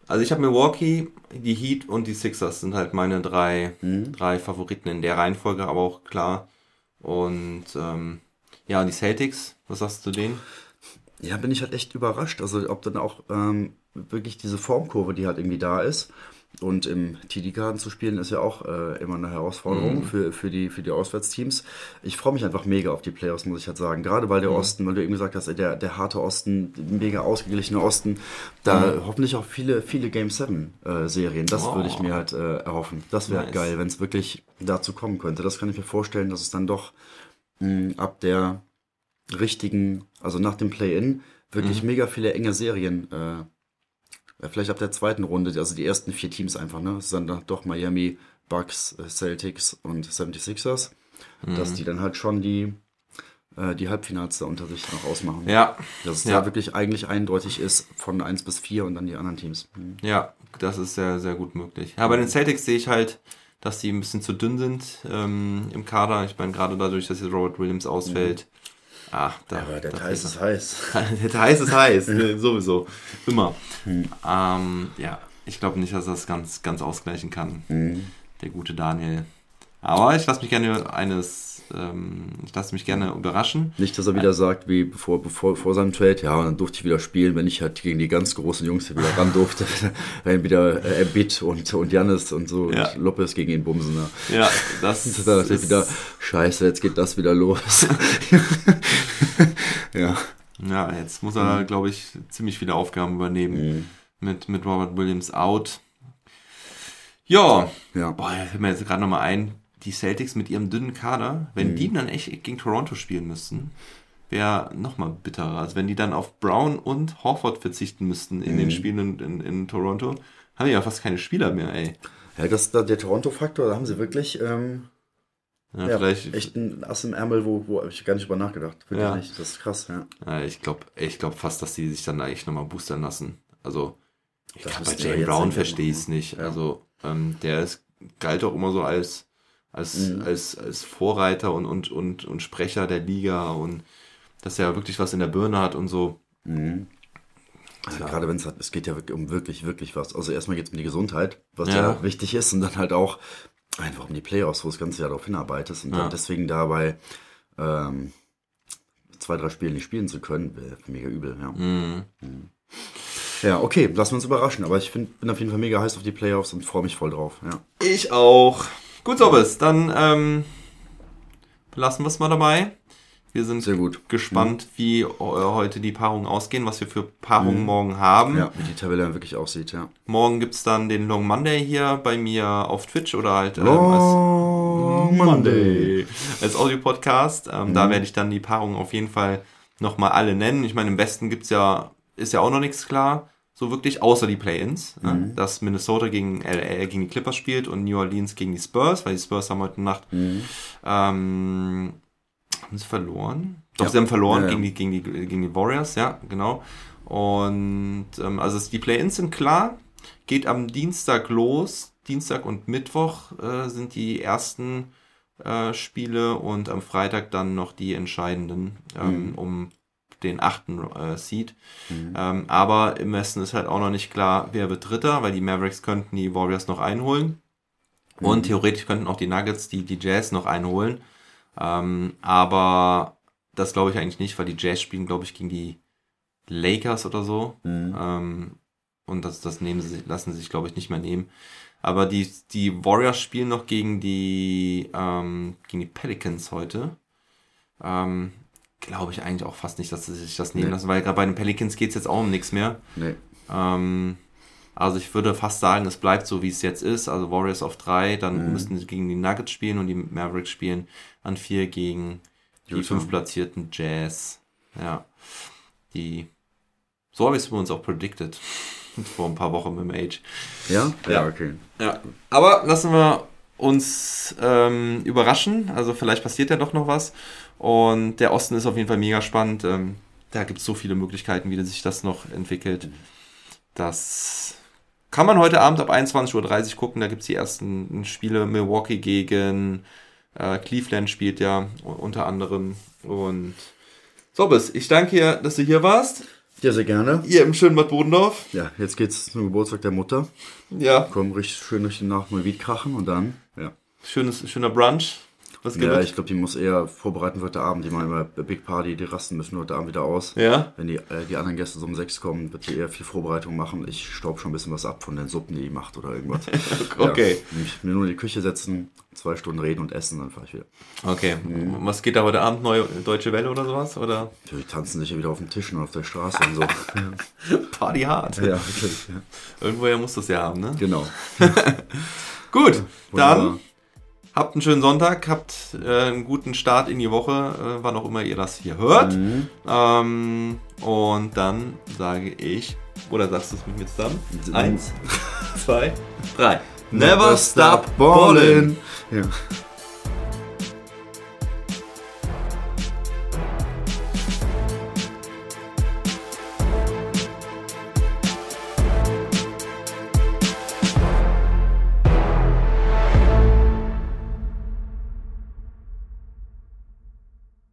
Also ich habe Milwaukee, die Heat und die Sixers sind halt meine drei, Mhm. drei Favoriten in der Reihenfolge, aber auch klar. Und ähm, ja, die Celtics, was sagst du zu denen? Ja, bin ich halt echt überrascht. Also ob dann auch ähm, wirklich diese Formkurve, die halt irgendwie da ist. Und im TD-Garden zu spielen ist ja auch äh, immer eine Herausforderung für, für, die, für die Auswärtsteams. Ich freue mich einfach mega auf die Playoffs, muss ich halt sagen. Gerade weil der Osten, weil du eben gesagt hast, ey, der, der harte Osten, mega ausgeglichene Osten, da hoffentlich auch viele, viele Game 7 äh, Serien. Das Oh. würde ich mir halt äh, erhoffen. Das wäre Nice. geil, wenn es wirklich dazu kommen könnte. Das kann ich mir vorstellen, dass es dann doch mh, ab der richtigen, also nach dem Play-In, wirklich mega viele enge Serien, äh, vielleicht ab der zweiten Runde, also die ersten vier Teams einfach, ne? Es ist dann doch Miami, Bucks, äh, Celtics und 76ers, dass die dann halt schon die, äh, die Halbfinals da unter sich noch ausmachen. Ja, Dass es Ja. da wirklich eigentlich eindeutig ist von 1 bis 4 und dann die anderen Teams. Mhm. ja, das ist sehr, sehr gut möglich. Ja, bei den Celtics sehe ich halt, dass die ein bisschen zu dünn sind ähm, im Kader. Ich meine, gerade dadurch, dass jetzt Robert Williams ausfällt. Ah, da, Aber der fehlt ist heiß. Der heiß ist heiß, sowieso. Immer. Ähm, ja, ich glaube nicht, dass er das ganz, ganz ausgleichen kann. Der gute Daniel. Aber ich lasse mich gerne eines ähm, ich lasse mich gerne überraschen. Nicht, dass er wieder sagt, wie bevor, bevor vor seinem Trade, ja, und dann durfte ich wieder spielen, wenn ich halt gegen die ganz großen Jungs hier wieder ran durfte, wenn wieder äh, und, und Janis und so Ja. und Lopez gegen ihn bumsen. Ne? Ja, das ist dann natürlich wieder, scheiße, jetzt geht das wieder los. ja. Ja, jetzt muss Mhm. er, glaube ich, ziemlich viele Aufgaben übernehmen. Mit, mit Robert Williams out. Ja, Ja. boah, fällt mir jetzt gerade nochmal ein, die Celtics mit ihrem dünnen Kader, wenn Mhm. die dann echt gegen Toronto spielen müssten, wäre nochmal bitterer. Also wenn die dann auf Brown und Horford verzichten müssten in Mhm. den Spielen in, in, Toronto, haben die ja fast keine Spieler mehr, ey. Ja, das da der Toronto-Faktor, da haben sie wirklich ähm, Ja, ja, vielleicht, echt ein Ass im Ärmel, wo, wo ich gar nicht drüber nachgedacht. Wirklich Ja. nicht. Das ist krass, ja. Ja, ich glaube ich glaub fast, dass die sich dann da echt nochmal boostern lassen. Also, ich glaub, bei Jane Brown verstehe ich es nicht. Also, ähm, der ist, galt auch immer so als, als, Mhm. als, als Vorreiter und, und, und, und Sprecher der Liga und dass er wirklich was in der Birne hat und so. Mhm. Also Klar. gerade wenn es es geht ja um wirklich, wirklich was. Also erstmal geht es um die Gesundheit, was Ja. ja. wichtig ist, und dann halt auch einfach um die Playoffs, wo das ganze Jahr darauf hinarbeitest. Und Ja. dann deswegen dabei ähm, zwei, drei Spiele nicht spielen zu können, wäre mega übel, ja. Mhm. Ja, okay, lassen wir uns überraschen. Aber ich find, bin auf jeden Fall mega heiß auf die Playoffs und freue mich voll drauf, ja. Ich auch. Gut, Sobbes, dann ähm, belassen wir es mal dabei. Wir sind Sehr gut. gespannt, wie äh, heute die Paarungen ausgehen, was wir für Paarungen morgen haben. Mhm. Ja, wie die Tabelle wirklich aussieht, ja. Morgen gibt's dann den Long Monday hier bei mir auf Twitch oder halt ähm, Long Monday. als Audio-Podcast. Ähm, Mhm. Da werde ich dann die Paarungen auf jeden Fall nochmal alle nennen. Ich meine, im Westen gibt's ja, ist ja auch noch nichts klar, so wirklich, außer die Play-Ins. Mhm. Ne? Dass Minnesota gegen, LA, gegen die Clippers spielt und New Orleans gegen die Spurs, weil die Spurs haben heute Nacht Mhm. ähm, haben sie verloren? Doch, Ja. sie haben verloren Ja, ja. Gegen, die, gegen, die, gegen die Warriors, ja, genau. Und ähm, also die Play-Ins sind klar. Geht am Dienstag los. Dienstag und Mittwoch äh, sind die ersten äh, Spiele und am Freitag dann noch die entscheidenden ähm, Mhm. um den achten äh, Seed. Ähm, aber im Westen ist halt auch noch nicht klar, wer wird Dritter, weil die Mavericks könnten die Warriors noch einholen. Und theoretisch könnten auch die Nuggets die, die Jazz noch einholen. Ähm, aber das glaube ich eigentlich nicht, weil die Jazz spielen, glaube ich, gegen die Lakers oder so. Mhm. Ähm, und das, das nehmen sie, lassen sie sich, glaube ich, nicht mehr nehmen. Aber die, die Warriors spielen noch gegen die, ähm, gegen die Pelicans heute. Ähm, glaube ich eigentlich auch fast nicht, dass sie sich das nehmen Nee. lassen, weil gerade bei den Pelicans geht es jetzt auch um nichts mehr. Nee. Ähm, also ich würde fast sagen, es bleibt so, wie es jetzt ist. Also Warriors auf drei, dann Mhm. müssten sie gegen die Nuggets spielen und die Mavericks spielen an vier gegen die Utah. fünf platzierten Jazz. Ja. Die. So habe ich es übrigens auch predicted. Vor ein paar Wochen mit dem Age. Ja? Ja. okay. Ja. Aber lassen wir uns ähm, überraschen. Also vielleicht passiert ja doch noch was. Und der Osten ist auf jeden Fall mega spannend. Ähm, da gibt es so viele Möglichkeiten, wie sich das noch entwickelt. Das kann man heute Abend ab 21.30 Uhr gucken. Da gibt es die ersten Spiele. Milwaukee gegen äh, Cleveland spielt ja unter anderem. Und so, bis ich danke dir, dass du hier warst. Ja, sehr gerne. Hier im schönen Bad Bodendorf. Ja, jetzt geht's zum Geburtstag der Mutter. Ja, Komm richtig schön durch die Nacht mal krachen und dann, ja. schönes, schöner Brunch. Was Ja, ich glaube, die muss eher vorbereiten für heute Abend. Die machen immer Big Party, die rasten müssen heute Abend wieder aus. Ja? Wenn die, äh, die anderen Gäste so um sechs kommen, wird die eher viel Vorbereitung machen. Ich staub schon ein bisschen was ab von den Suppen, die die macht oder irgendwas. Okay. Ja, mich mir nur in die Küche setzen, zwei Stunden reden und essen, dann fahre ich wieder. Okay. Was geht da heute Abend? Neue Deutsche Welle oder sowas? Oder? Die tanzen sich ja wieder auf den Tischen und auf der Straße und so. Party hard. ja, wirklich. Ja. Irgendwoher muss das ja haben, ne? Genau. Gut, dann Wunderbar. Habt einen schönen Sonntag, habt äh, einen guten Start in die Woche, äh, wann auch immer ihr das hier hört. Mhm. Ähm, und dann sage ich, oder sagst du es mit mir zusammen? Eins, zwei, drei. Never stop ballin'. Ja.